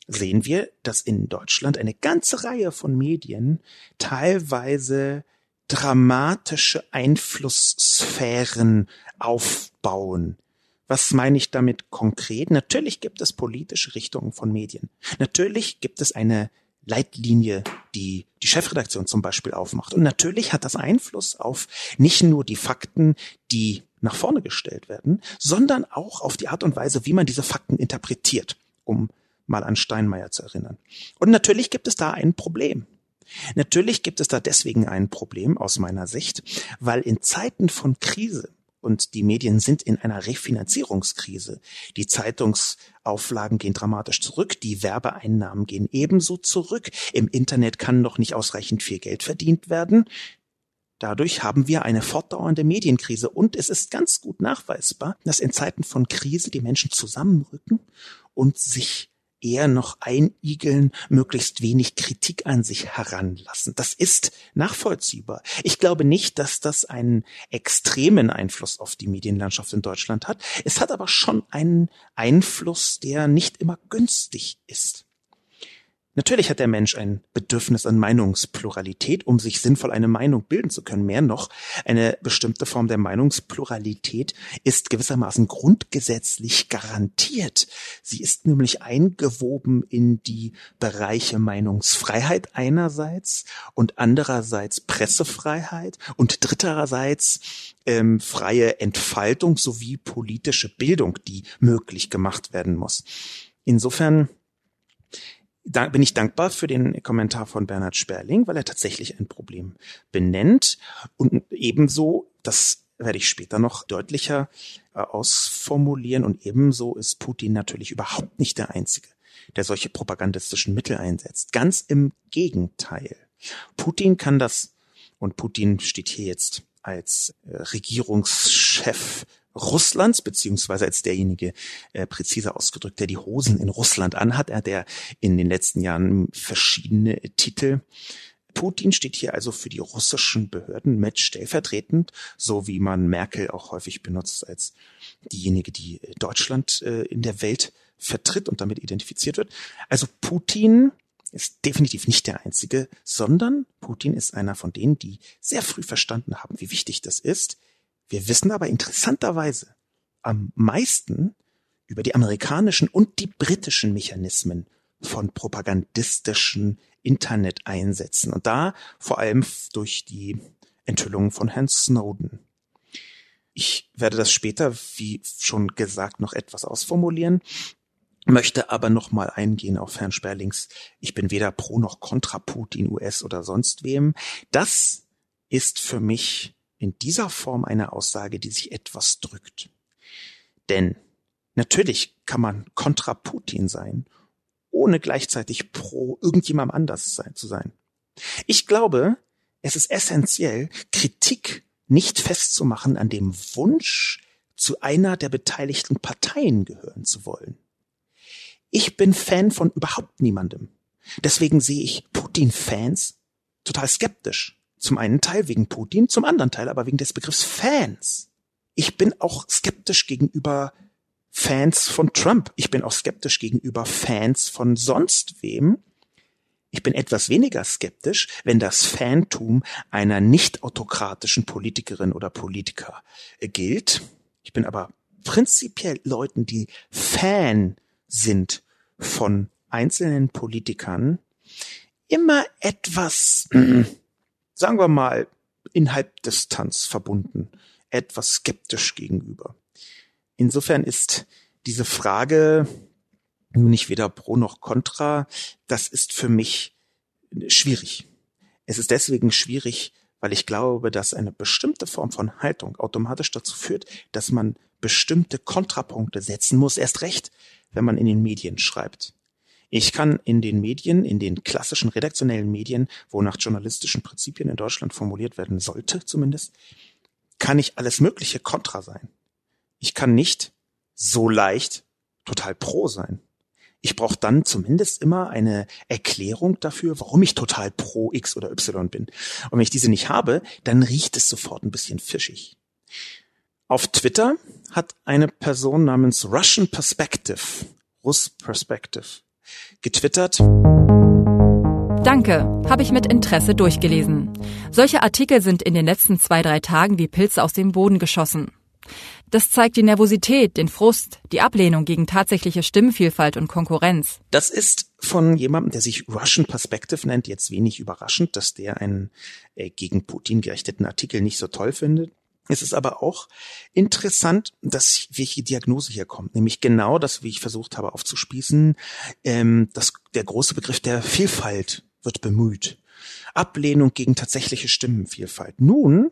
sehen wir, dass in Deutschland eine ganze Reihe von Medien teilweise dramatische Einflusssphären aufbauen was meine ich damit konkret? Natürlich gibt es politische Richtungen von Medien. Natürlich gibt es eine Leitlinie, die die Chefredaktion zum Beispiel aufmacht. Und natürlich hat das Einfluss auf nicht nur die Fakten, die nach vorne gestellt werden, sondern auch auf die Art und Weise, wie man diese Fakten interpretiert, um mal an Steinmeier zu erinnern. Und natürlich gibt es da ein Problem. Natürlich gibt es da deswegen ein Problem aus meiner Sicht, weil in Zeiten von Krise und die Medien sind in einer Refinanzierungskrise. Die Zeitungsauflagen gehen dramatisch zurück, die Werbeeinnahmen gehen ebenso zurück, im Internet kann noch nicht ausreichend viel Geld verdient werden. Dadurch haben wir eine fortdauernde Medienkrise und es ist ganz gut nachweisbar, dass in Zeiten von Krise die Menschen zusammenrücken und sich eher noch einigeln, möglichst wenig Kritik an sich heranlassen. Das ist nachvollziehbar. Ich glaube nicht, dass das einen extremen Einfluss auf die Medienlandschaft in Deutschland hat. Es hat aber schon einen Einfluss, der nicht immer günstig ist. Natürlich hat der Mensch ein Bedürfnis an Meinungspluralität, um sich sinnvoll eine Meinung bilden zu können. Mehr noch, eine bestimmte Form der Meinungspluralität ist gewissermaßen grundgesetzlich garantiert. Sie ist nämlich eingewoben in die Bereiche Meinungsfreiheit einerseits und andererseits Pressefreiheit und dritterseits ähm, freie Entfaltung sowie politische Bildung, die möglich gemacht werden muss. Insofern da bin ich dankbar für den Kommentar von Bernhard Sperling, weil er tatsächlich ein Problem benennt und ebenso, das werde ich später noch deutlicher äh, ausformulieren und ebenso ist Putin natürlich überhaupt nicht der Einzige, der solche propagandistischen Mittel einsetzt. Ganz im Gegenteil. Putin kann das, und Putin steht hier jetzt als äh, Regierungschef Russlands, beziehungsweise als derjenige, äh, präziser ausgedrückt, der die Hosen in Russland anhat, er der in den letzten Jahren verschiedene Titel Putin steht hier also für die russischen Behörden mit stellvertretend, so wie man Merkel auch häufig benutzt als diejenige, die Deutschland äh, in der Welt vertritt und damit identifiziert wird. Also Putin ist definitiv nicht der einzige, sondern Putin ist einer von denen, die sehr früh verstanden haben, wie wichtig das ist, wir wissen aber interessanterweise am meisten über die amerikanischen und die britischen Mechanismen von propagandistischen Internet-Einsätzen und da vor allem durch die Enthüllungen von Herrn Snowden. Ich werde das später, wie schon gesagt, noch etwas ausformulieren, möchte aber noch mal eingehen auf Herrn Sperlings. Ich bin weder pro noch contra Putin, US oder sonst wem. Das ist für mich in dieser Form eine Aussage, die sich etwas drückt. Denn natürlich kann man kontra Putin sein, ohne gleichzeitig pro irgendjemandem anders sein, zu sein. Ich glaube, es ist essentiell, Kritik nicht festzumachen an dem Wunsch, zu einer der beteiligten Parteien gehören zu wollen. Ich bin Fan von überhaupt niemandem. Deswegen sehe ich Putin-Fans total skeptisch. Zum einen Teil wegen Putin, zum anderen Teil aber wegen des Begriffs Fans. Ich bin auch skeptisch gegenüber Fans von Trump. Ich bin auch skeptisch gegenüber Fans von sonst wem. Ich bin etwas weniger skeptisch, wenn das Fantum einer nicht autokratischen Politikerin oder Politiker äh, gilt. Ich bin aber prinzipiell Leuten, die Fan sind von einzelnen Politikern, immer etwas, sagen wir mal, in Halbdistanz verbunden, etwas skeptisch gegenüber. Insofern ist diese Frage nicht weder pro noch contra. Das ist für mich schwierig. Es ist deswegen schwierig, weil ich glaube, dass eine bestimmte Form von Haltung automatisch dazu führt, dass man bestimmte Kontrapunkte setzen muss, erst recht, wenn man in den Medien schreibt. Ich kann in den Medien, in den klassischen redaktionellen Medien, wo nach journalistischen Prinzipien in Deutschland formuliert werden sollte zumindest, kann ich alles Mögliche kontra sein. Ich kann nicht so leicht total pro sein. Ich brauche dann zumindest immer eine Erklärung dafür, warum ich total pro X oder Y bin. Und wenn ich diese nicht habe, dann riecht es sofort ein bisschen fischig. Auf Twitter hat eine Person namens Russian Perspective, Russ Perspective, getwittert. Danke, habe ich mit Interesse durchgelesen. Solche Artikel sind in den letzten zwei, drei Tagen wie Pilze aus dem Boden geschossen. Das zeigt die Nervosität, den Frust, die Ablehnung gegen tatsächliche Stimmenvielfalt und Konkurrenz. Das ist von jemandem, der sich Russian Perspective nennt, jetzt wenig überraschend, dass der einen äh, gegen Putin gerichteten Artikel nicht so toll findet. Es ist aber auch interessant, dass welche Diagnose hier kommt, nämlich genau das, wie ich versucht habe aufzuspießen, ähm, dass der große Begriff der Vielfalt wird bemüht. Ablehnung gegen tatsächliche Stimmenvielfalt. Nun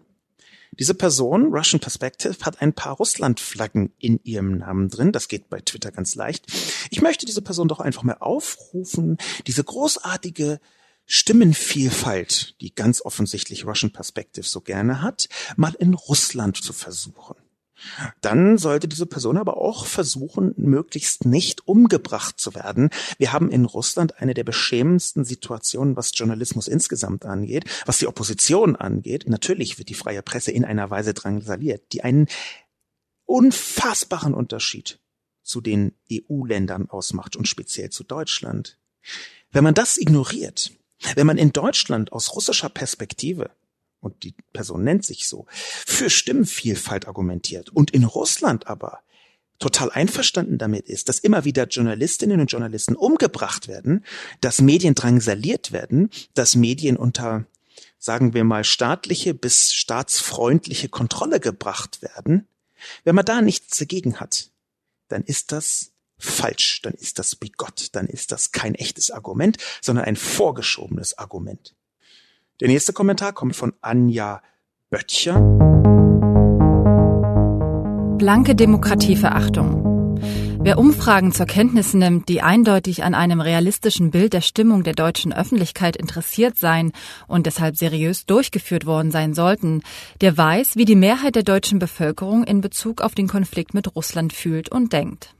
diese Person, Russian Perspective, hat ein paar Russland-Flaggen in ihrem Namen drin. Das geht bei Twitter ganz leicht. Ich möchte diese Person doch einfach mal aufrufen, diese großartige Stimmenvielfalt, die ganz offensichtlich Russian Perspective so gerne hat, mal in Russland zu versuchen. Dann sollte diese Person aber auch versuchen, möglichst nicht umgebracht zu werden. Wir haben in Russland eine der beschämendsten Situationen, was Journalismus insgesamt angeht, was die Opposition angeht. Natürlich wird die freie Presse in einer Weise drangsaliert, die einen unfassbaren Unterschied zu den EU-Ländern ausmacht und speziell zu Deutschland. Wenn man das ignoriert, wenn man in Deutschland aus russischer Perspektive und die Person nennt sich so, für Stimmenvielfalt argumentiert und in Russland aber total einverstanden damit ist, dass immer wieder Journalistinnen und Journalisten umgebracht werden, dass Medien drangsaliert werden, dass Medien unter, sagen wir mal, staatliche bis staatsfreundliche Kontrolle gebracht werden, wenn man da nichts dagegen hat, dann ist das falsch, dann ist das bigott, dann ist das kein echtes Argument, sondern ein vorgeschobenes Argument. Der nächste Kommentar kommt von Anja Böttcher. Blanke Demokratieverachtung. Wer Umfragen zur Kenntnis nimmt, die eindeutig an einem realistischen Bild der Stimmung der deutschen Öffentlichkeit interessiert seien und deshalb seriös durchgeführt worden sein sollten, der weiß, wie die Mehrheit der deutschen Bevölkerung in Bezug auf den Konflikt mit Russland fühlt und denkt.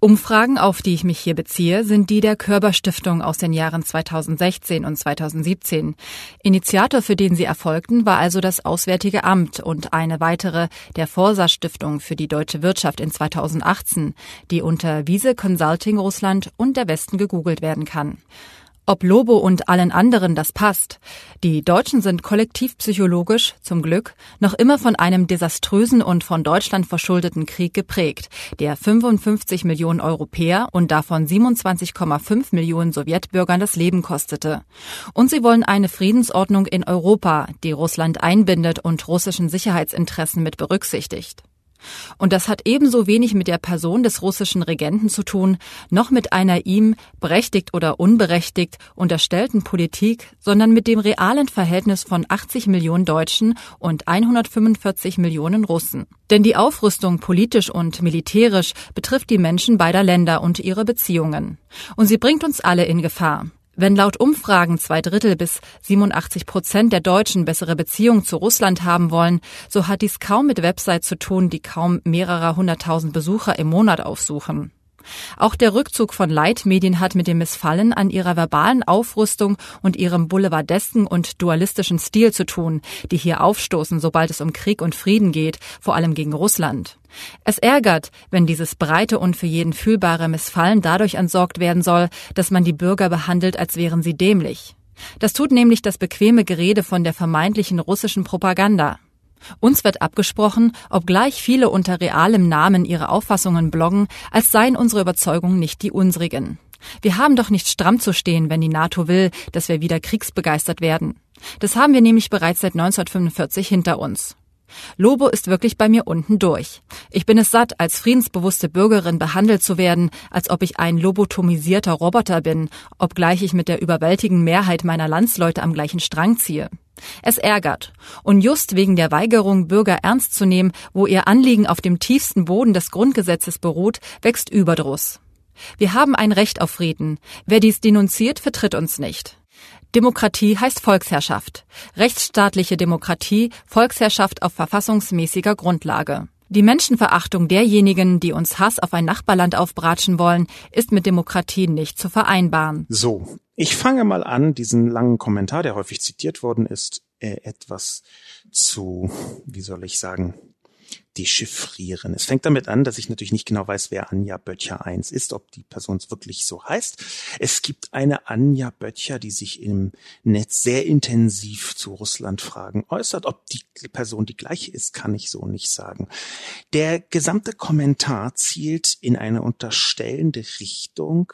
Umfragen, auf die ich mich hier beziehe, sind die der Körber Stiftung aus den Jahren 2016 und 2017. Initiator für den sie erfolgten war also das Auswärtige Amt und eine weitere der Forsa Stiftung für die deutsche Wirtschaft in 2018, die unter Wiese Consulting Russland und der Westen gegoogelt werden kann. Ob Lobo und allen anderen das passt. Die Deutschen sind kollektivpsychologisch, zum Glück, noch immer von einem desaströsen und von Deutschland verschuldeten Krieg geprägt, der 55 Millionen Europäer und davon 27,5 Millionen Sowjetbürgern das Leben kostete. Und sie wollen eine Friedensordnung in Europa, die Russland einbindet und russischen Sicherheitsinteressen mit berücksichtigt. Und das hat ebenso wenig mit der Person des russischen Regenten zu tun, noch mit einer ihm, berechtigt oder unberechtigt, unterstellten Politik, sondern mit dem realen Verhältnis von 80 Millionen Deutschen und 145 Millionen Russen. Denn die Aufrüstung politisch und militärisch betrifft die Menschen beider Länder und ihre Beziehungen. Und sie bringt uns alle in Gefahr. Wenn laut Umfragen zwei Drittel bis 87 Prozent der Deutschen bessere Beziehungen zu Russland haben wollen, so hat dies kaum mit Websites zu tun, die kaum mehrere hunderttausend Besucher im Monat aufsuchen. Auch der Rückzug von Leitmedien hat mit dem Missfallen an ihrer verbalen Aufrüstung und ihrem boulevardesken und dualistischen Stil zu tun, die hier aufstoßen, sobald es um Krieg und Frieden geht, vor allem gegen Russland. Es ärgert, wenn dieses breite und für jeden fühlbare Missfallen dadurch entsorgt werden soll, dass man die Bürger behandelt, als wären sie dämlich. Das tut nämlich das bequeme Gerede von der vermeintlichen russischen Propaganda. Uns wird abgesprochen, obgleich viele unter realem Namen ihre Auffassungen bloggen, als seien unsere Überzeugungen nicht die unsrigen. Wir haben doch nicht stramm zu stehen, wenn die NATO will, dass wir wieder kriegsbegeistert werden. Das haben wir nämlich bereits seit 1945 hinter uns. Lobo ist wirklich bei mir unten durch. Ich bin es satt, als friedensbewusste Bürgerin behandelt zu werden, als ob ich ein lobotomisierter Roboter bin, obgleich ich mit der überwältigenden Mehrheit meiner Landsleute am gleichen Strang ziehe. Es ärgert. Und just wegen der Weigerung, Bürger ernst zu nehmen, wo ihr Anliegen auf dem tiefsten Boden des Grundgesetzes beruht, wächst Überdruss. Wir haben ein Recht auf Frieden. Wer dies denunziert, vertritt uns nicht. Demokratie heißt Volksherrschaft. Rechtsstaatliche Demokratie, Volksherrschaft auf verfassungsmäßiger Grundlage. Die Menschenverachtung derjenigen, die uns Hass auf ein Nachbarland aufbratschen wollen, ist mit Demokratie nicht zu vereinbaren. So, ich fange mal an, diesen langen Kommentar, der häufig zitiert worden ist, äh, etwas zu, wie soll ich sagen, dechiffrieren. Es fängt damit an, dass ich natürlich nicht genau weiß, wer Anja Böttcher 1 ist, ob die Person wirklich so heißt. Es gibt eine Anja Böttcher, die sich im Netz sehr intensiv zu Russland-Fragen äußert. Ob die Person die gleiche ist, kann ich so nicht sagen. Der gesamte Kommentar zielt in eine unterstellende Richtung,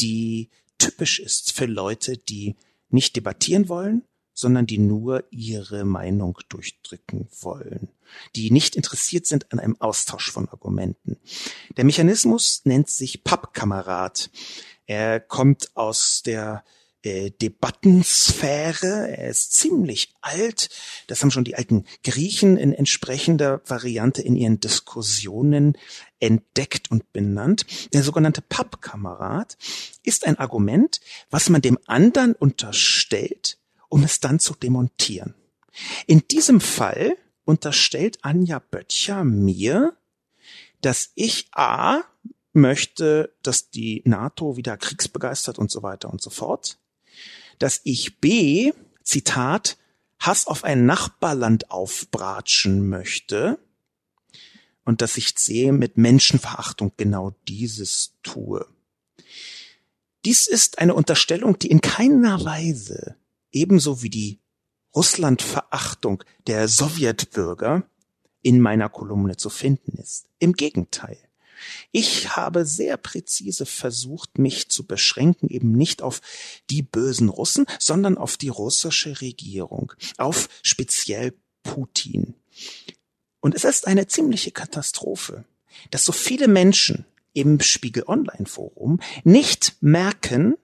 die typisch ist für Leute, die nicht debattieren wollen, sondern die nur ihre Meinung durchdrücken wollen, die nicht interessiert sind an einem Austausch von Argumenten. Der Mechanismus nennt sich Pappkamerad. Er kommt aus der äh, Debattensphäre. Er ist ziemlich alt. Das haben schon die alten Griechen in entsprechender Variante in ihren Diskussionen entdeckt und benannt. Der sogenannte Pappkamerad ist ein Argument, was man dem anderen unterstellt, um es dann zu demontieren. In diesem Fall unterstellt Anja Böttcher mir, dass ich A möchte, dass die NATO wieder kriegsbegeistert und so weiter und so fort, dass ich B, Zitat, Hass auf ein Nachbarland aufbratschen möchte und dass ich C mit Menschenverachtung genau dieses tue. Dies ist eine Unterstellung, die in keiner Weise ebenso wie die Russlandverachtung der Sowjetbürger in meiner Kolumne zu finden ist. Im Gegenteil. Ich habe sehr präzise versucht, mich zu beschränken, eben nicht auf die bösen Russen, sondern auf die russische Regierung, auf speziell Putin. Und es ist eine ziemliche Katastrophe, dass so viele Menschen im Spiegel Online Forum nicht merken,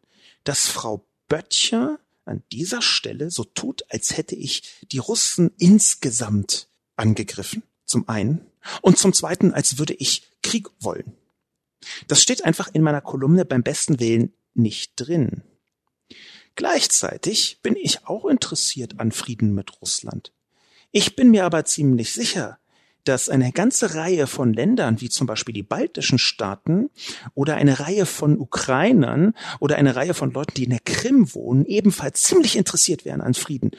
dass Frau Böttcher an dieser Stelle so tut, als hätte ich die Russen insgesamt angegriffen, zum einen, und zum zweiten, als würde ich Krieg wollen. Das steht einfach in meiner Kolumne beim besten Willen nicht drin. Gleichzeitig bin ich auch interessiert an Frieden mit Russland. Ich bin mir aber ziemlich sicher, dass eine ganze Reihe von Ländern, wie zum Beispiel die baltischen Staaten oder eine Reihe von Ukrainern oder eine Reihe von Leuten, die in der Krim wohnen, ebenfalls ziemlich interessiert wären an Frieden.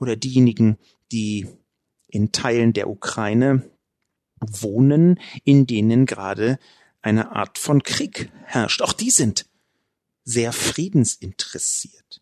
Oder diejenigen, die in Teilen der Ukraine wohnen, in denen gerade eine Art von Krieg herrscht. Auch die sind sehr friedensinteressiert.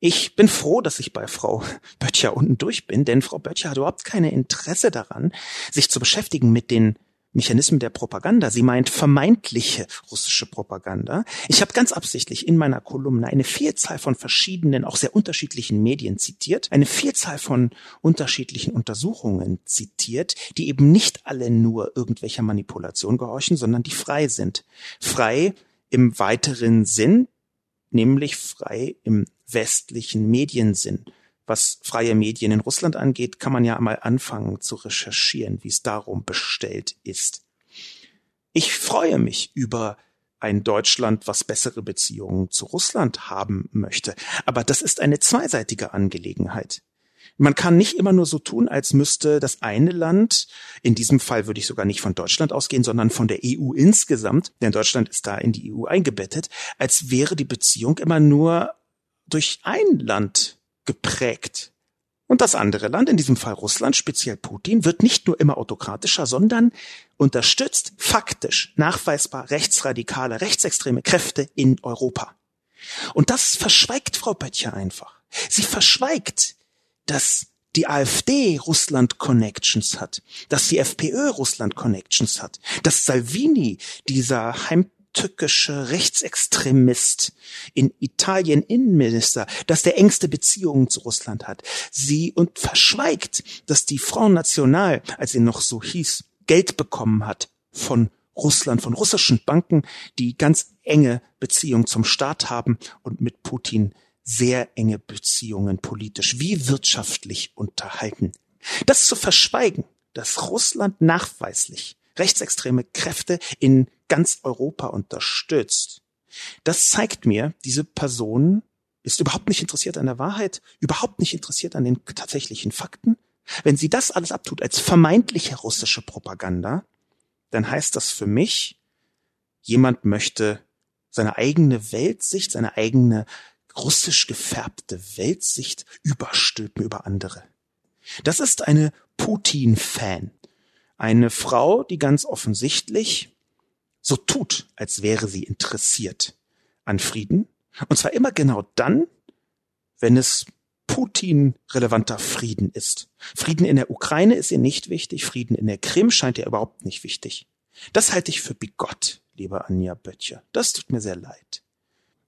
Ich bin froh, dass ich bei Frau Böttcher unten durch bin, denn Frau Böttcher hat überhaupt keine Interesse daran, sich zu beschäftigen mit den Mechanismen der Propaganda. Sie meint vermeintliche russische Propaganda. Ich habe ganz absichtlich in meiner Kolumne eine Vielzahl von verschiedenen, auch sehr unterschiedlichen Medien zitiert, eine Vielzahl von unterschiedlichen Untersuchungen zitiert, die eben nicht alle nur irgendwelcher Manipulation gehorchen, sondern die frei sind. Frei im weiteren Sinn, nämlich frei im westlichen Mediensinn. Was freie Medien in Russland angeht, kann man ja einmal anfangen zu recherchieren, wie es darum bestellt ist. Ich freue mich über ein Deutschland, was bessere Beziehungen zu Russland haben möchte. Aber das ist eine zweiseitige Angelegenheit. Man kann nicht immer nur so tun, als müsste das eine Land, in diesem Fall würde ich sogar nicht von Deutschland ausgehen, sondern von der EU insgesamt, denn Deutschland ist da in die EU eingebettet, als wäre die Beziehung immer nur durch ein Land geprägt. Und das andere Land, in diesem Fall Russland, speziell Putin, wird nicht nur immer autokratischer, sondern unterstützt faktisch nachweisbar rechtsradikale, rechtsextreme Kräfte in Europa. Und das verschweigt Frau Böttcher einfach. Sie verschweigt, dass die AfD Russland Connections hat, dass die FPÖ Russland Connections hat, dass Salvini, dieser heimtückische Rechtsextremist in Italien Innenminister, dass der engste Beziehungen zu Russland hat. Sie und verschweigt, dass die Front National, als sie noch so hieß, Geld bekommen hat von Russland, von russischen Banken, die ganz enge Beziehungen zum Staat haben und mit Putin sehr enge Beziehungen politisch wie wirtschaftlich unterhalten. Das zu verschweigen, dass Russland nachweislich rechtsextreme Kräfte in ganz Europa unterstützt, das zeigt mir, diese Person ist überhaupt nicht interessiert an der Wahrheit, überhaupt nicht interessiert an den tatsächlichen Fakten. Wenn sie das alles abtut als vermeintliche russische Propaganda, dann heißt das für mich, jemand möchte seine eigene Weltsicht, seine eigene russisch gefärbte Weltsicht überstülpen über andere. Das ist eine Putin-Fan. Eine Frau, die ganz offensichtlich so tut, als wäre sie interessiert an Frieden. Und zwar immer genau dann, wenn es Putin relevanter Frieden ist. Frieden in der Ukraine ist ihr nicht wichtig, Frieden in der Krim scheint ihr überhaupt nicht wichtig. Das halte ich für bigott, liebe Anja Böttcher. Das tut mir sehr leid.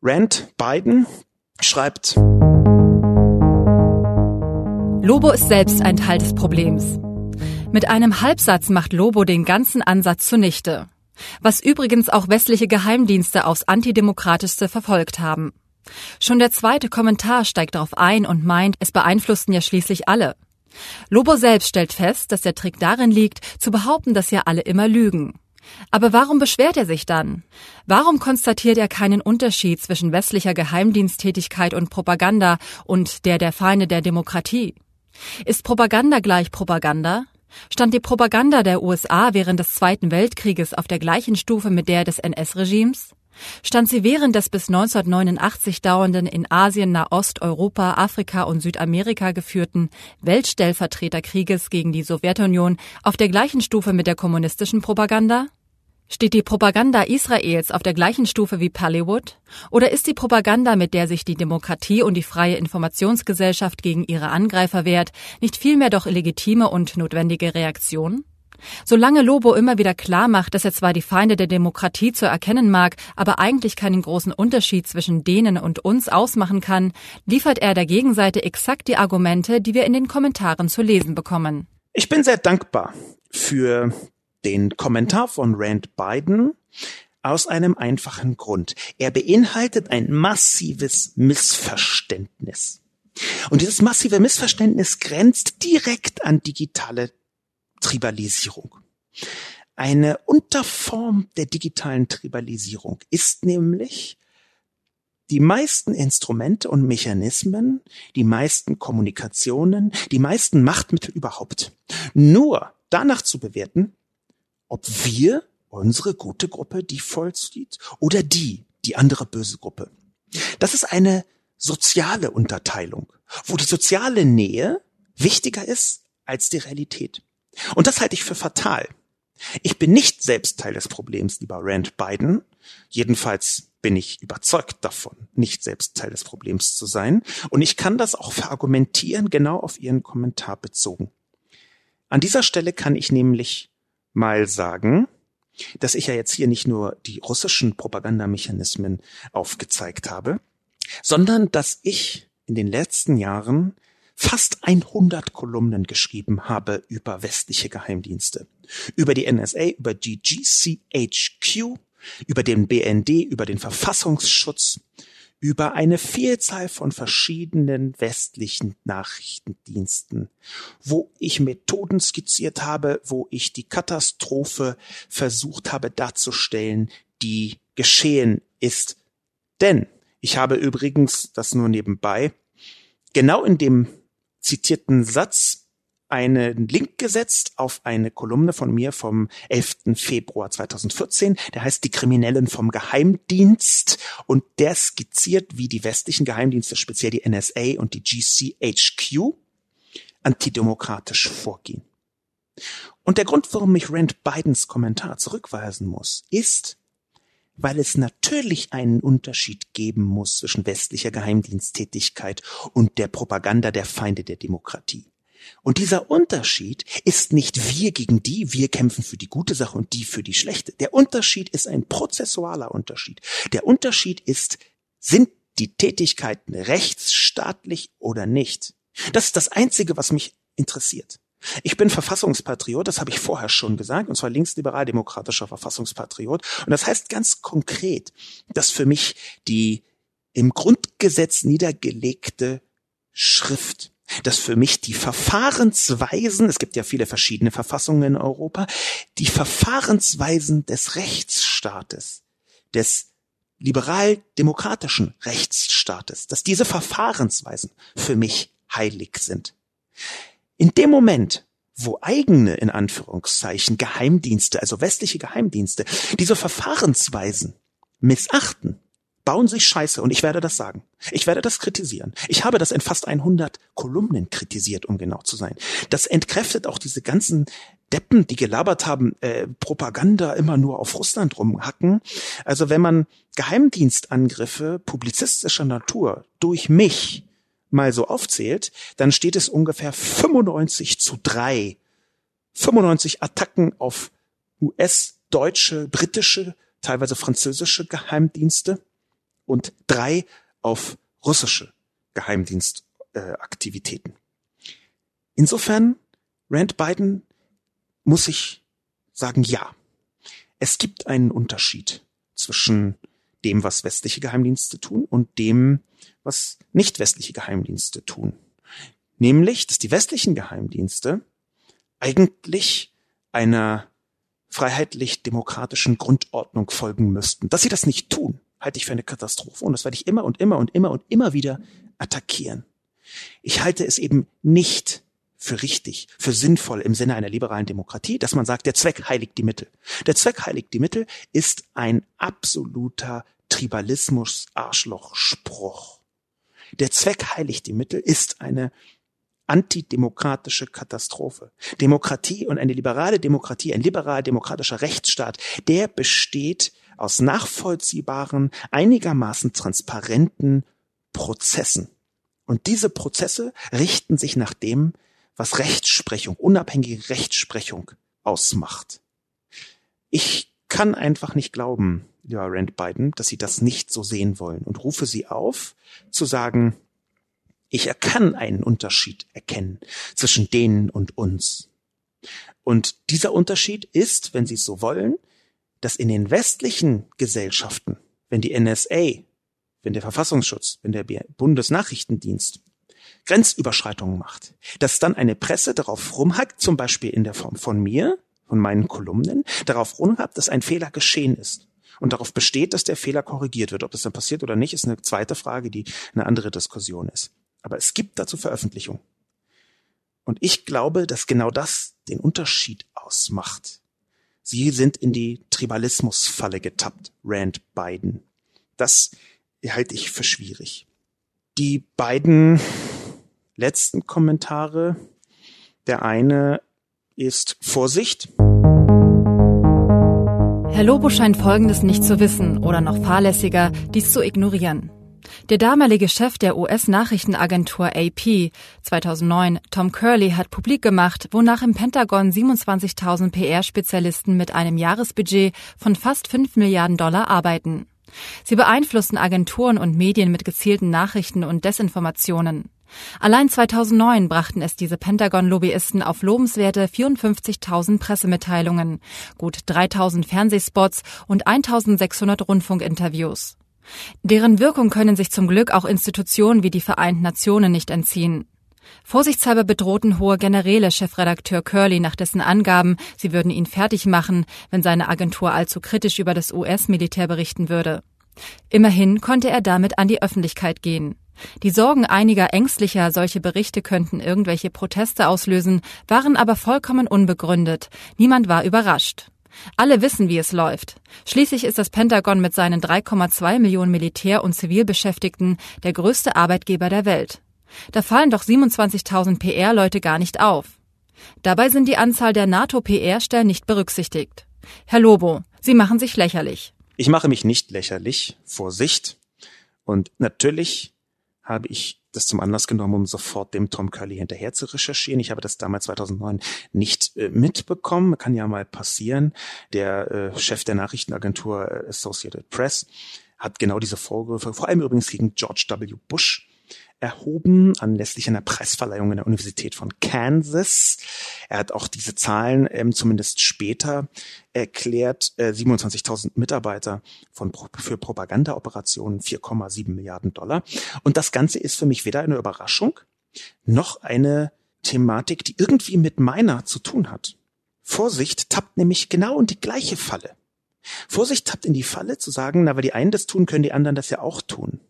Rand Biden schreibt. Lobo ist selbst ein Teil des Problems. Mit einem Halbsatz macht Lobo den ganzen Ansatz zunichte. Was übrigens auch westliche Geheimdienste aufs antidemokratischste verfolgt haben. Schon der zweite Kommentar steigt darauf ein und meint, es beeinflussten ja schließlich alle. Lobo selbst stellt fest, dass der Trick darin liegt, zu behaupten, dass ja alle immer lügen. Aber warum beschwert er sich dann? Warum konstatiert er keinen Unterschied zwischen westlicher Geheimdiensttätigkeit und Propaganda und der der Feinde der Demokratie? Ist Propaganda gleich Propaganda? Stand die Propaganda der USA während des Zweiten Weltkrieges auf der gleichen Stufe mit der des NS-Regimes? Stand sie während des bis 1989 dauernden in Asien, Nahost, Europa, Afrika und Südamerika geführten Weltstellvertreterkrieges gegen die Sowjetunion auf der gleichen Stufe mit der kommunistischen Propaganda? Steht die Propaganda Israels auf der gleichen Stufe wie Pallywood? Oder ist die Propaganda, mit der sich die Demokratie und die freie Informationsgesellschaft gegen ihre Angreifer wehrt, nicht vielmehr doch illegitime und notwendige Reaktion? Solange Lobo immer wieder klar macht, dass er zwar die Feinde der Demokratie zu erkennen mag, aber eigentlich keinen großen Unterschied zwischen denen und uns ausmachen kann, liefert er der Gegenseite exakt die Argumente, die wir in den Kommentaren zu lesen bekommen. Ich bin sehr dankbar für den Kommentar von Rand Biden aus einem einfachen Grund. Er beinhaltet ein massives Missverständnis. Und dieses massive Missverständnis grenzt direkt an digitale Tribalisierung. Eine Unterform der digitalen Tribalisierung ist nämlich die meisten Instrumente und Mechanismen, die meisten Kommunikationen, die meisten Machtmittel überhaupt nur danach zu bewerten, ob wir, unsere gute Gruppe, die vollzieht, oder die, die andere böse Gruppe. Das ist eine soziale Unterteilung, wo die soziale Nähe wichtiger ist als die Realität. Und das halte ich für fatal. Ich bin nicht selbst Teil des Problems, lieber Rand Biden. Jedenfalls bin ich überzeugt davon, nicht selbst Teil des Problems zu sein. Und ich kann das auch verargumentieren, genau auf Ihren Kommentar bezogen. An dieser Stelle kann ich nämlich mal sagen, dass ich ja jetzt hier nicht nur die russischen Propagandamechanismen aufgezeigt habe, sondern dass ich in den letzten Jahren fast 100 Kolumnen geschrieben habe über westliche Geheimdienste. Über die NSA, über die GCHQ, über den BND, über den Verfassungsschutz, über eine Vielzahl von verschiedenen westlichen Nachrichtendiensten, wo ich Methoden skizziert habe, wo ich die Katastrophe versucht habe darzustellen, die geschehen ist. Denn ich habe übrigens, das nur nebenbei, genau in dem zitierten Satz einen Link gesetzt auf eine Kolumne von mir vom 11. Februar 2014. Der heißt Die Kriminellen vom Geheimdienst und der skizziert, wie die westlichen Geheimdienste, speziell die NSA und die GCHQ, antidemokratisch vorgehen. Und der Grund, warum ich Rand Bidens Kommentar zurückweisen muss, ist, weil es natürlich einen Unterschied geben muss zwischen westlicher Geheimdiensttätigkeit und der Propaganda der Feinde der Demokratie. Und dieser Unterschied ist nicht wir gegen die, wir kämpfen für die gute Sache und die für die schlechte. Der Unterschied ist ein prozessualer Unterschied. Der Unterschied ist, sind die Tätigkeiten rechtsstaatlich oder nicht? Das ist das Einzige, was mich interessiert. Ich bin Verfassungspatriot, das habe ich vorher schon gesagt, und zwar linksliberal-demokratischer Verfassungspatriot. Und das heißt ganz konkret, dass für mich die im Grundgesetz niedergelegte Schrift, dass für mich die Verfahrensweisen, es gibt ja viele verschiedene Verfassungen in Europa, die Verfahrensweisen des Rechtsstaates, des liberal-demokratischen Rechtsstaates, dass diese Verfahrensweisen für mich heilig sind. In dem Moment, wo eigene, in Anführungszeichen, Geheimdienste, also westliche Geheimdienste, diese Verfahrensweisen missachten, bauen sich Scheiße und ich werde das sagen. Ich werde das kritisieren. Ich habe das in fast 100 Kolumnen kritisiert, um genau zu sein. Das entkräftet auch diese ganzen Deppen, die gelabert haben, äh, Propaganda immer nur auf Russland rumhacken. Also wenn man Geheimdienstangriffe publizistischer Natur durch mich mal so aufzählt, dann steht es ungefähr 95 zu 3. 95 Attacken auf US, deutsche, britische, teilweise französische Geheimdienste und drei auf russische Geheimdienstaktivitäten. Äh, Insofern, Rand Biden muss ich sagen, ja. Es gibt einen Unterschied zwischen dem, was westliche Geheimdienste tun und dem, was nicht westliche Geheimdienste tun. Nämlich, dass die westlichen Geheimdienste eigentlich einer freiheitlich-demokratischen Grundordnung folgen müssten. Dass sie das nicht tun, halte ich für eine Katastrophe und das werde ich immer und immer und immer und immer wieder attackieren. Ich halte es eben nicht für richtig, für sinnvoll im Sinne einer liberalen Demokratie, dass man sagt, der Zweck heiligt die Mittel. Der Zweck heiligt die Mittel ist ein absoluter Tribalismus-Arschloch-Spruch. Der Zweck heiligt die Mittel ist eine antidemokratische Katastrophe. Demokratie und eine liberale Demokratie, ein liberal-demokratischer Rechtsstaat, der besteht aus nachvollziehbaren, einigermaßen transparenten Prozessen. Und diese Prozesse richten sich nach dem, was Rechtsprechung, unabhängige Rechtsprechung ausmacht. Ich kann einfach nicht glauben, lieber Rand Biden, dass Sie das nicht so sehen wollen und rufe Sie auf, zu sagen, ich kann einen Unterschied erkennen zwischen denen und uns. Und dieser Unterschied ist, wenn Sie es so wollen, dass in den westlichen Gesellschaften, wenn die NSA, wenn der Verfassungsschutz, wenn der Bundesnachrichtendienst Grenzüberschreitungen macht, dass dann eine Presse darauf rumhackt, zum Beispiel in der Form von mir, von meinen Kolumnen, darauf rumhackt, dass ein Fehler geschehen ist und darauf besteht, dass der Fehler korrigiert wird. Ob das dann passiert oder nicht, ist eine zweite Frage, die eine andere Diskussion ist. Aber es gibt dazu Veröffentlichungen. Und ich glaube, dass genau das den Unterschied ausmacht. Sie sind in die Tribalismusfalle getappt, Rand Biden. Das halte ich für schwierig. Die beiden letzten Kommentare, der eine ist Vorsicht. Herr Lobo scheint Folgendes nicht zu wissen oder noch fahrlässiger, dies zu ignorieren. Der damalige Chef der US-Nachrichtenagentur AP 2009, Tom Curley, hat publik gemacht, wonach im Pentagon 27.000 PR-Spezialisten mit einem Jahresbudget von fast 5 Milliarden Dollar arbeiten. Sie beeinflussen Agenturen und Medien mit gezielten Nachrichten und Desinformationen. Allein 2009 brachten es diese Pentagon-Lobbyisten auf lobenswerte 54.000 Pressemitteilungen, gut 3.000 Fernsehspots und 1.600 Rundfunkinterviews. Deren Wirkung können sich zum Glück auch Institutionen wie die Vereinten Nationen nicht entziehen. Vorsichtshalber bedrohten hohe Generäle Chefredakteur Curley nach dessen Angaben, sie würden ihn fertig machen, wenn seine Agentur allzu kritisch über das US-Militär berichten würde. Immerhin konnte er damit an die Öffentlichkeit gehen. Die Sorgen einiger Ängstlicher, solche Berichte könnten irgendwelche Proteste auslösen, waren aber vollkommen unbegründet. Niemand war überrascht. Alle wissen, wie es läuft. Schließlich ist das Pentagon mit seinen 3,2 Millionen Militär- und Zivilbeschäftigten der größte Arbeitgeber der Welt. Da fallen doch 27.000 PR-Leute gar nicht auf. Dabei sind die Anzahl der NATO-PR-Stellen nicht berücksichtigt. Herr Lobo, Sie machen sich lächerlich. Ich mache mich nicht lächerlich, Vorsicht. Und natürlich habe ich das zum Anlass genommen, um sofort dem Tom Curley hinterher zu recherchieren. Ich habe das damals 2009 nicht äh, mitbekommen. Kann ja mal passieren. Der äh, Chef der Nachrichtenagentur äh, Associated Press hat genau diese Vorwürfe, vor allem übrigens gegen George W. Bush, erhoben anlässlich einer Preisverleihung in der Universität von Kansas. Er hat auch diese Zahlen ähm, zumindest später erklärt. Äh, 27.000 Mitarbeiter von, für Propagandaoperationen, 4,7 Milliarden Dollar. Und das Ganze ist für mich weder eine Überraschung noch eine Thematik, die irgendwie mit meiner zu tun hat. Vorsicht tappt nämlich genau in die gleiche Falle. Vorsicht tappt in die Falle zu sagen, na, weil die einen das tun, können die anderen das ja auch tun.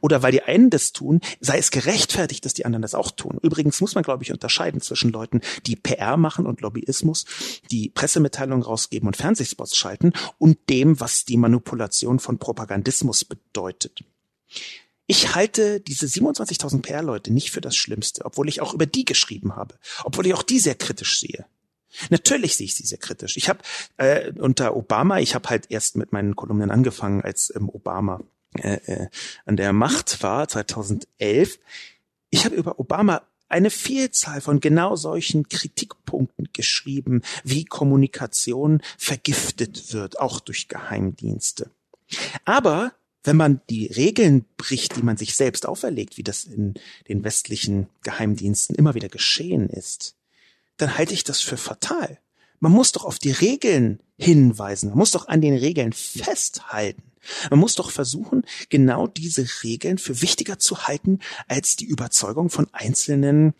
Oder weil die einen das tun, sei es gerechtfertigt, dass die anderen das auch tun. Übrigens muss man, glaube ich, unterscheiden zwischen Leuten, die PR machen und Lobbyismus, die Pressemitteilungen rausgeben und Fernsehspots schalten und dem, was die Manipulation von Propagandismus bedeutet. Ich halte diese 27.000 PR-Leute nicht für das Schlimmste, obwohl ich auch über die geschrieben habe, obwohl ich auch die sehr kritisch sehe. Natürlich sehe ich sie sehr kritisch. Ich habe äh, unter Obama, ich habe halt erst mit meinen Kolumnen angefangen, als ähm, Obama äh, äh, an der Macht war, 2011. Ich habe über Obama eine Vielzahl von genau solchen Kritikpunkten geschrieben, wie Kommunikation vergiftet wird, auch durch Geheimdienste. Aber wenn man die Regeln bricht, die man sich selbst auferlegt, wie das in den westlichen Geheimdiensten immer wieder geschehen ist, dann halte ich das für fatal. Man muss doch auf die Regeln hinweisen, man muss doch an den Regeln festhalten. Man muss doch versuchen, genau diese Regeln für wichtiger zu halten als die Überzeugung von einzelnen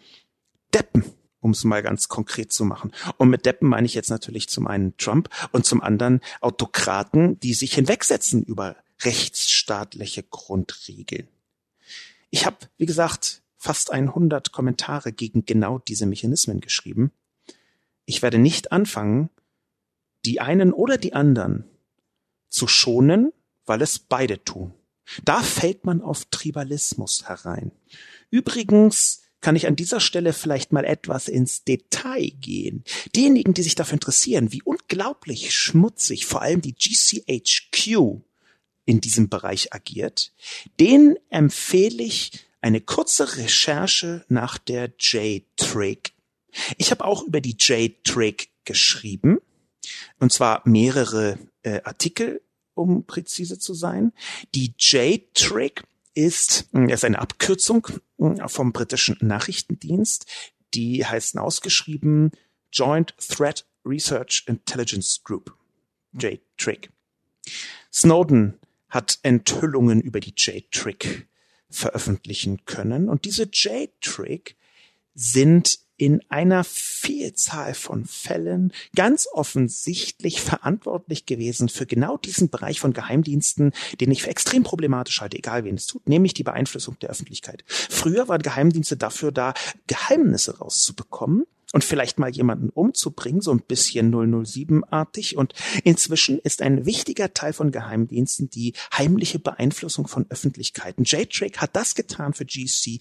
Deppen um es mal ganz konkret zu machen. Und mit Deppen meine ich jetzt natürlich zum einen Trump und zum anderen Autokraten, die sich hinwegsetzen über rechtsstaatliche Grundregeln. Ich habe, wie gesagt, fast 100 Kommentare gegen genau diese Mechanismen geschrieben. Ich werde nicht anfangen, die einen oder die anderen zu schonen weil es beide tun. Da fällt man auf Tribalismus herein. Übrigens kann ich an dieser Stelle vielleicht mal etwas ins Detail gehen. Diejenigen, die sich dafür interessieren, wie unglaublich schmutzig vor allem die GCHQ in diesem Bereich agiert, denen empfehle ich eine kurze Recherche nach der J-Trig. Ich habe auch über die J-Trig geschrieben, und zwar mehrere äh, Artikel um präzise zu sein. Die J-Trick ist, hm, ist eine Abkürzung hm, vom britischen Nachrichtendienst. Die heißt ausgeschrieben Joint Threat Research Intelligence Group. J-Trick. Snowden hat Enthüllungen über die J-Trick veröffentlichen können und diese J-Trick sind in einer Vielzahl von Fällen ganz offensichtlich verantwortlich gewesen für genau diesen Bereich von Geheimdiensten, den ich für extrem problematisch halte, egal wen es tut, nämlich die Beeinflussung der Öffentlichkeit. Früher waren Geheimdienste dafür da, Geheimnisse rauszubekommen und vielleicht mal jemanden umzubringen, so ein bisschen 007-artig. Und inzwischen ist ein wichtiger Teil von Geheimdiensten die heimliche Beeinflussung von Öffentlichkeiten. J-Trick hat das getan für GC.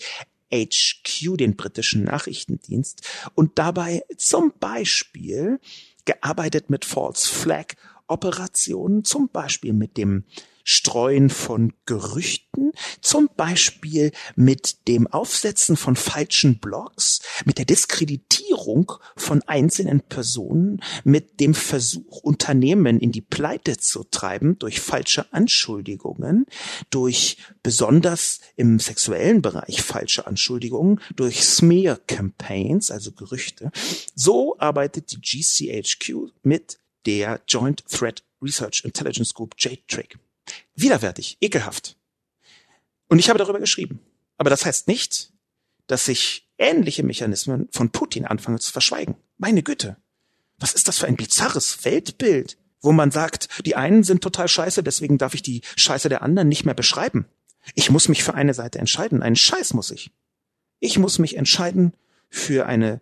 HQ, den britischen Nachrichtendienst, und dabei zum Beispiel gearbeitet mit False Flag Operationen, zum Beispiel mit dem Streuen von Gerüchten, zum Beispiel mit dem Aufsetzen von falschen Blogs, mit der Diskreditierung von einzelnen Personen, mit dem Versuch, Unternehmen in die Pleite zu treiben durch falsche Anschuldigungen, durch besonders im sexuellen Bereich falsche Anschuldigungen, durch Smear Campaigns, also Gerüchte. So arbeitet die GCHQ mit der Joint Threat Research Intelligence Group J-Trick. Widerwärtig, ekelhaft. Und ich habe darüber geschrieben. Aber das heißt nicht, dass ich ähnliche Mechanismen von Putin anfange zu verschweigen. Meine Güte. Was ist das für ein bizarres Weltbild, wo man sagt, die einen sind total scheiße, deswegen darf ich die Scheiße der anderen nicht mehr beschreiben. Ich muss mich für eine Seite entscheiden. Einen Scheiß muss ich. Ich muss mich entscheiden für eine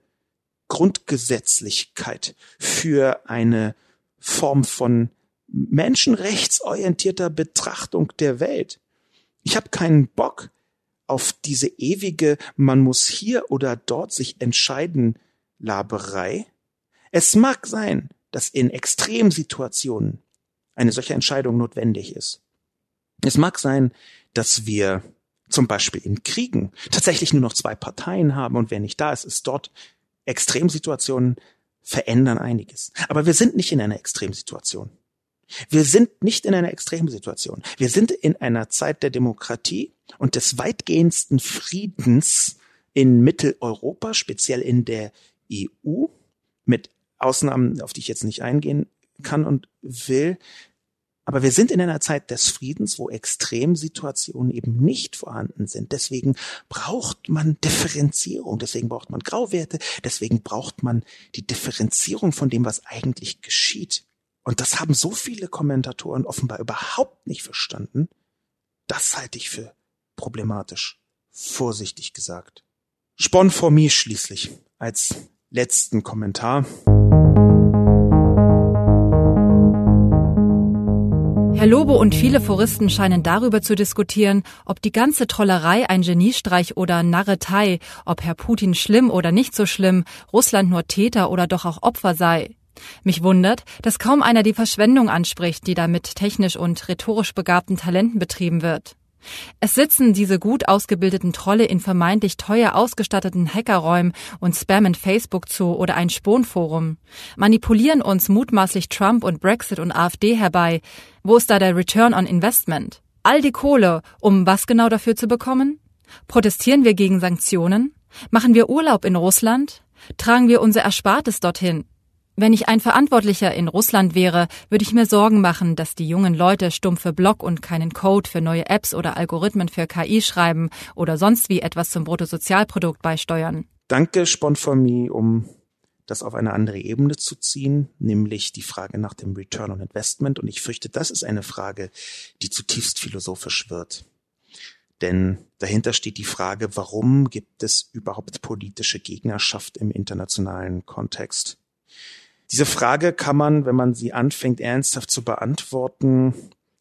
Grundgesetzlichkeit, für eine Form von menschenrechtsorientierter Betrachtung der Welt. Ich habe keinen Bock auf diese ewige, man muss hier oder dort sich entscheiden, Laberei. Es mag sein, dass in Extremsituationen eine solche Entscheidung notwendig ist. Es mag sein, dass wir zum Beispiel in Kriegen tatsächlich nur noch zwei Parteien haben und wer nicht da ist, ist dort. Extremsituationen verändern einiges. Aber wir sind nicht in einer Extremsituation. Wir sind nicht in einer Extremsituation. Wir sind in einer Zeit der Demokratie und des weitgehendsten Friedens in Mitteleuropa, speziell in der EU, mit Ausnahmen, auf die ich jetzt nicht eingehen kann und will. Aber wir sind in einer Zeit des Friedens, wo Extremsituationen eben nicht vorhanden sind. Deswegen braucht man Differenzierung, deswegen braucht man Grauwerte, deswegen braucht man die Differenzierung von dem, was eigentlich geschieht. Und das haben so viele Kommentatoren offenbar überhaupt nicht verstanden. Das halte ich für problematisch, vorsichtig gesagt. Spon for me schließlich als letzten Kommentar. Herr Lobo und viele Foristen scheinen darüber zu diskutieren, ob die ganze Trollerei ein Geniestreich oder Narretei, ob Herr Putin schlimm oder nicht so schlimm, Russland nur Täter oder doch auch Opfer sei. Mich wundert, dass kaum einer die Verschwendung anspricht, die da mit technisch und rhetorisch begabten Talenten betrieben wird. Es sitzen diese gut ausgebildeten Trolle in vermeintlich teuer ausgestatteten Hackerräumen und spammen Facebook zu oder ein Sponforum, manipulieren uns mutmaßlich Trump und Brexit und AfD herbei. Wo ist da der Return on Investment? All die Kohle, um was genau dafür zu bekommen? Protestieren wir gegen Sanktionen? Machen wir Urlaub in Russland? Tragen wir unser Erspartes dorthin? Wenn ich ein Verantwortlicher in Russland wäre, würde ich mir Sorgen machen, dass die jungen Leute stumpfe Blog und keinen Code für neue Apps oder Algorithmen für KI schreiben oder sonst wie etwas zum Bruttosozialprodukt beisteuern. Danke, Sponformi, um das auf eine andere Ebene zu ziehen, nämlich die Frage nach dem Return on Investment. Und ich fürchte, das ist eine Frage, die zutiefst philosophisch wird. Denn dahinter steht die Frage, warum gibt es überhaupt politische Gegnerschaft im internationalen Kontext? Diese Frage kann man, wenn man sie anfängt ernsthaft zu beantworten,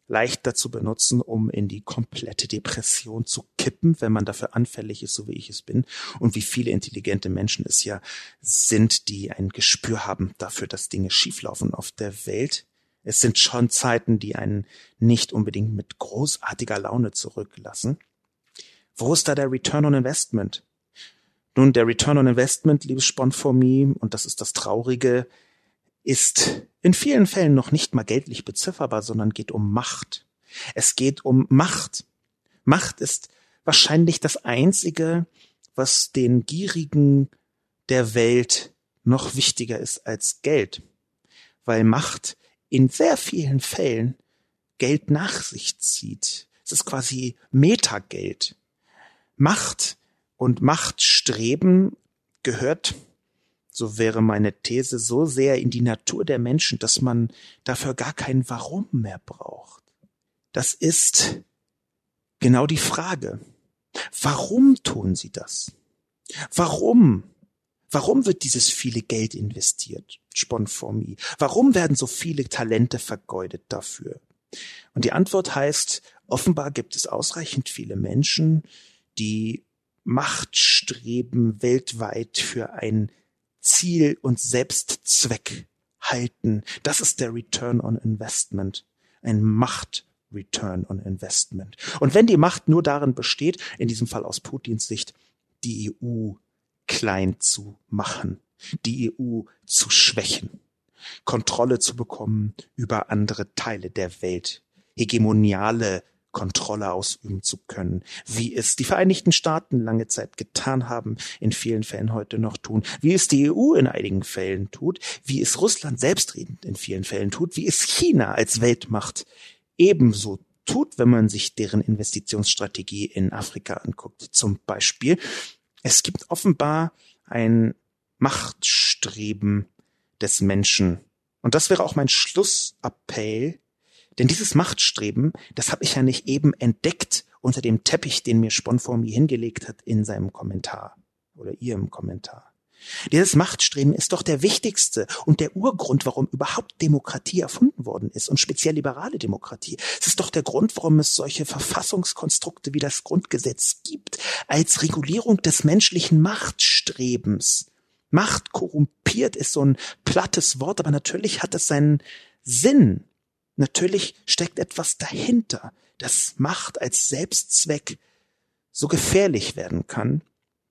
leicht dazu benutzen, um in die komplette Depression zu kippen, wenn man dafür anfällig ist, so wie ich es bin, und wie viele intelligente Menschen es ja sind, die ein Gespür haben dafür, dass Dinge schieflaufen auf der Welt. Es sind schon Zeiten, die einen nicht unbedingt mit großartiger Laune zurücklassen. Wo ist da der Return on Investment? Nun, der Return on Investment, liebes Spon for Me, und das ist das Traurige, ist in vielen Fällen noch nicht mal geldlich bezifferbar, sondern geht um Macht. Es geht um Macht. Macht ist wahrscheinlich das Einzige, was den Gierigen der Welt noch wichtiger ist als Geld, weil Macht in sehr vielen Fällen Geld nach sich zieht. Es ist quasi Metageld. Macht und Machtstreben gehört so wäre meine These, so sehr in die Natur der Menschen, dass man dafür gar kein Warum mehr braucht. Das ist genau die Frage. Warum tun sie das? Warum? Warum wird dieses viele Geld investiert? Sponformie. Warum werden so viele Talente vergeudet dafür? Und die Antwort heißt, offenbar gibt es ausreichend viele Menschen, die Machtstreben weltweit für ein Ziel und Selbstzweck halten. Das ist der Return on Investment. Ein Macht Return on Investment. Und wenn die Macht nur darin besteht, in diesem Fall aus Putins Sicht, die EU klein zu machen, die EU zu schwächen, Kontrolle zu bekommen über andere Teile der Welt, hegemoniale Kontrolle ausüben zu können, wie es die Vereinigten Staaten lange Zeit getan haben, in vielen Fällen heute noch tun, wie es die EU in einigen Fällen tut, wie es Russland selbstredend in vielen Fällen tut, wie es China als Weltmacht ebenso tut, wenn man sich deren Investitionsstrategie in Afrika anguckt. Zum Beispiel, es gibt offenbar ein Machtstreben des Menschen. Und das wäre auch mein Schlussappell denn dieses Machtstreben, das habe ich ja nicht eben entdeckt unter dem Teppich, den mir Sponformi hingelegt hat in seinem Kommentar oder ihrem Kommentar. Dieses Machtstreben ist doch der wichtigste und der Urgrund, warum überhaupt Demokratie erfunden worden ist und speziell liberale Demokratie. Es ist doch der Grund, warum es solche Verfassungskonstrukte wie das Grundgesetz gibt, als Regulierung des menschlichen Machtstrebens. Macht korrumpiert ist so ein plattes Wort, aber natürlich hat es seinen Sinn. Natürlich steckt etwas dahinter, dass Macht als Selbstzweck so gefährlich werden kann,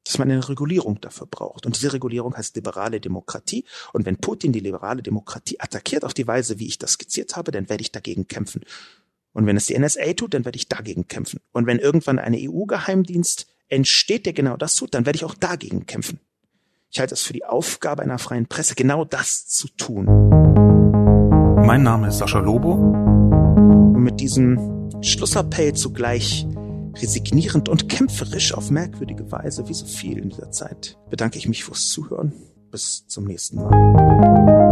dass man eine Regulierung dafür braucht. Und diese Regulierung heißt liberale Demokratie. Und wenn Putin die liberale Demokratie attackiert auf die Weise, wie ich das skizziert habe, dann werde ich dagegen kämpfen. Und wenn es die NSA tut, dann werde ich dagegen kämpfen. Und wenn irgendwann eine EU-Geheimdienst entsteht, der genau das tut, dann werde ich auch dagegen kämpfen. Ich halte es für die Aufgabe einer freien Presse, genau das zu tun. Mein Name ist Sascha Lobo. Und mit diesem Schlussappell zugleich resignierend und kämpferisch auf merkwürdige Weise, wie so viel in dieser Zeit, bedanke ich mich fürs Zuhören. Bis zum nächsten Mal.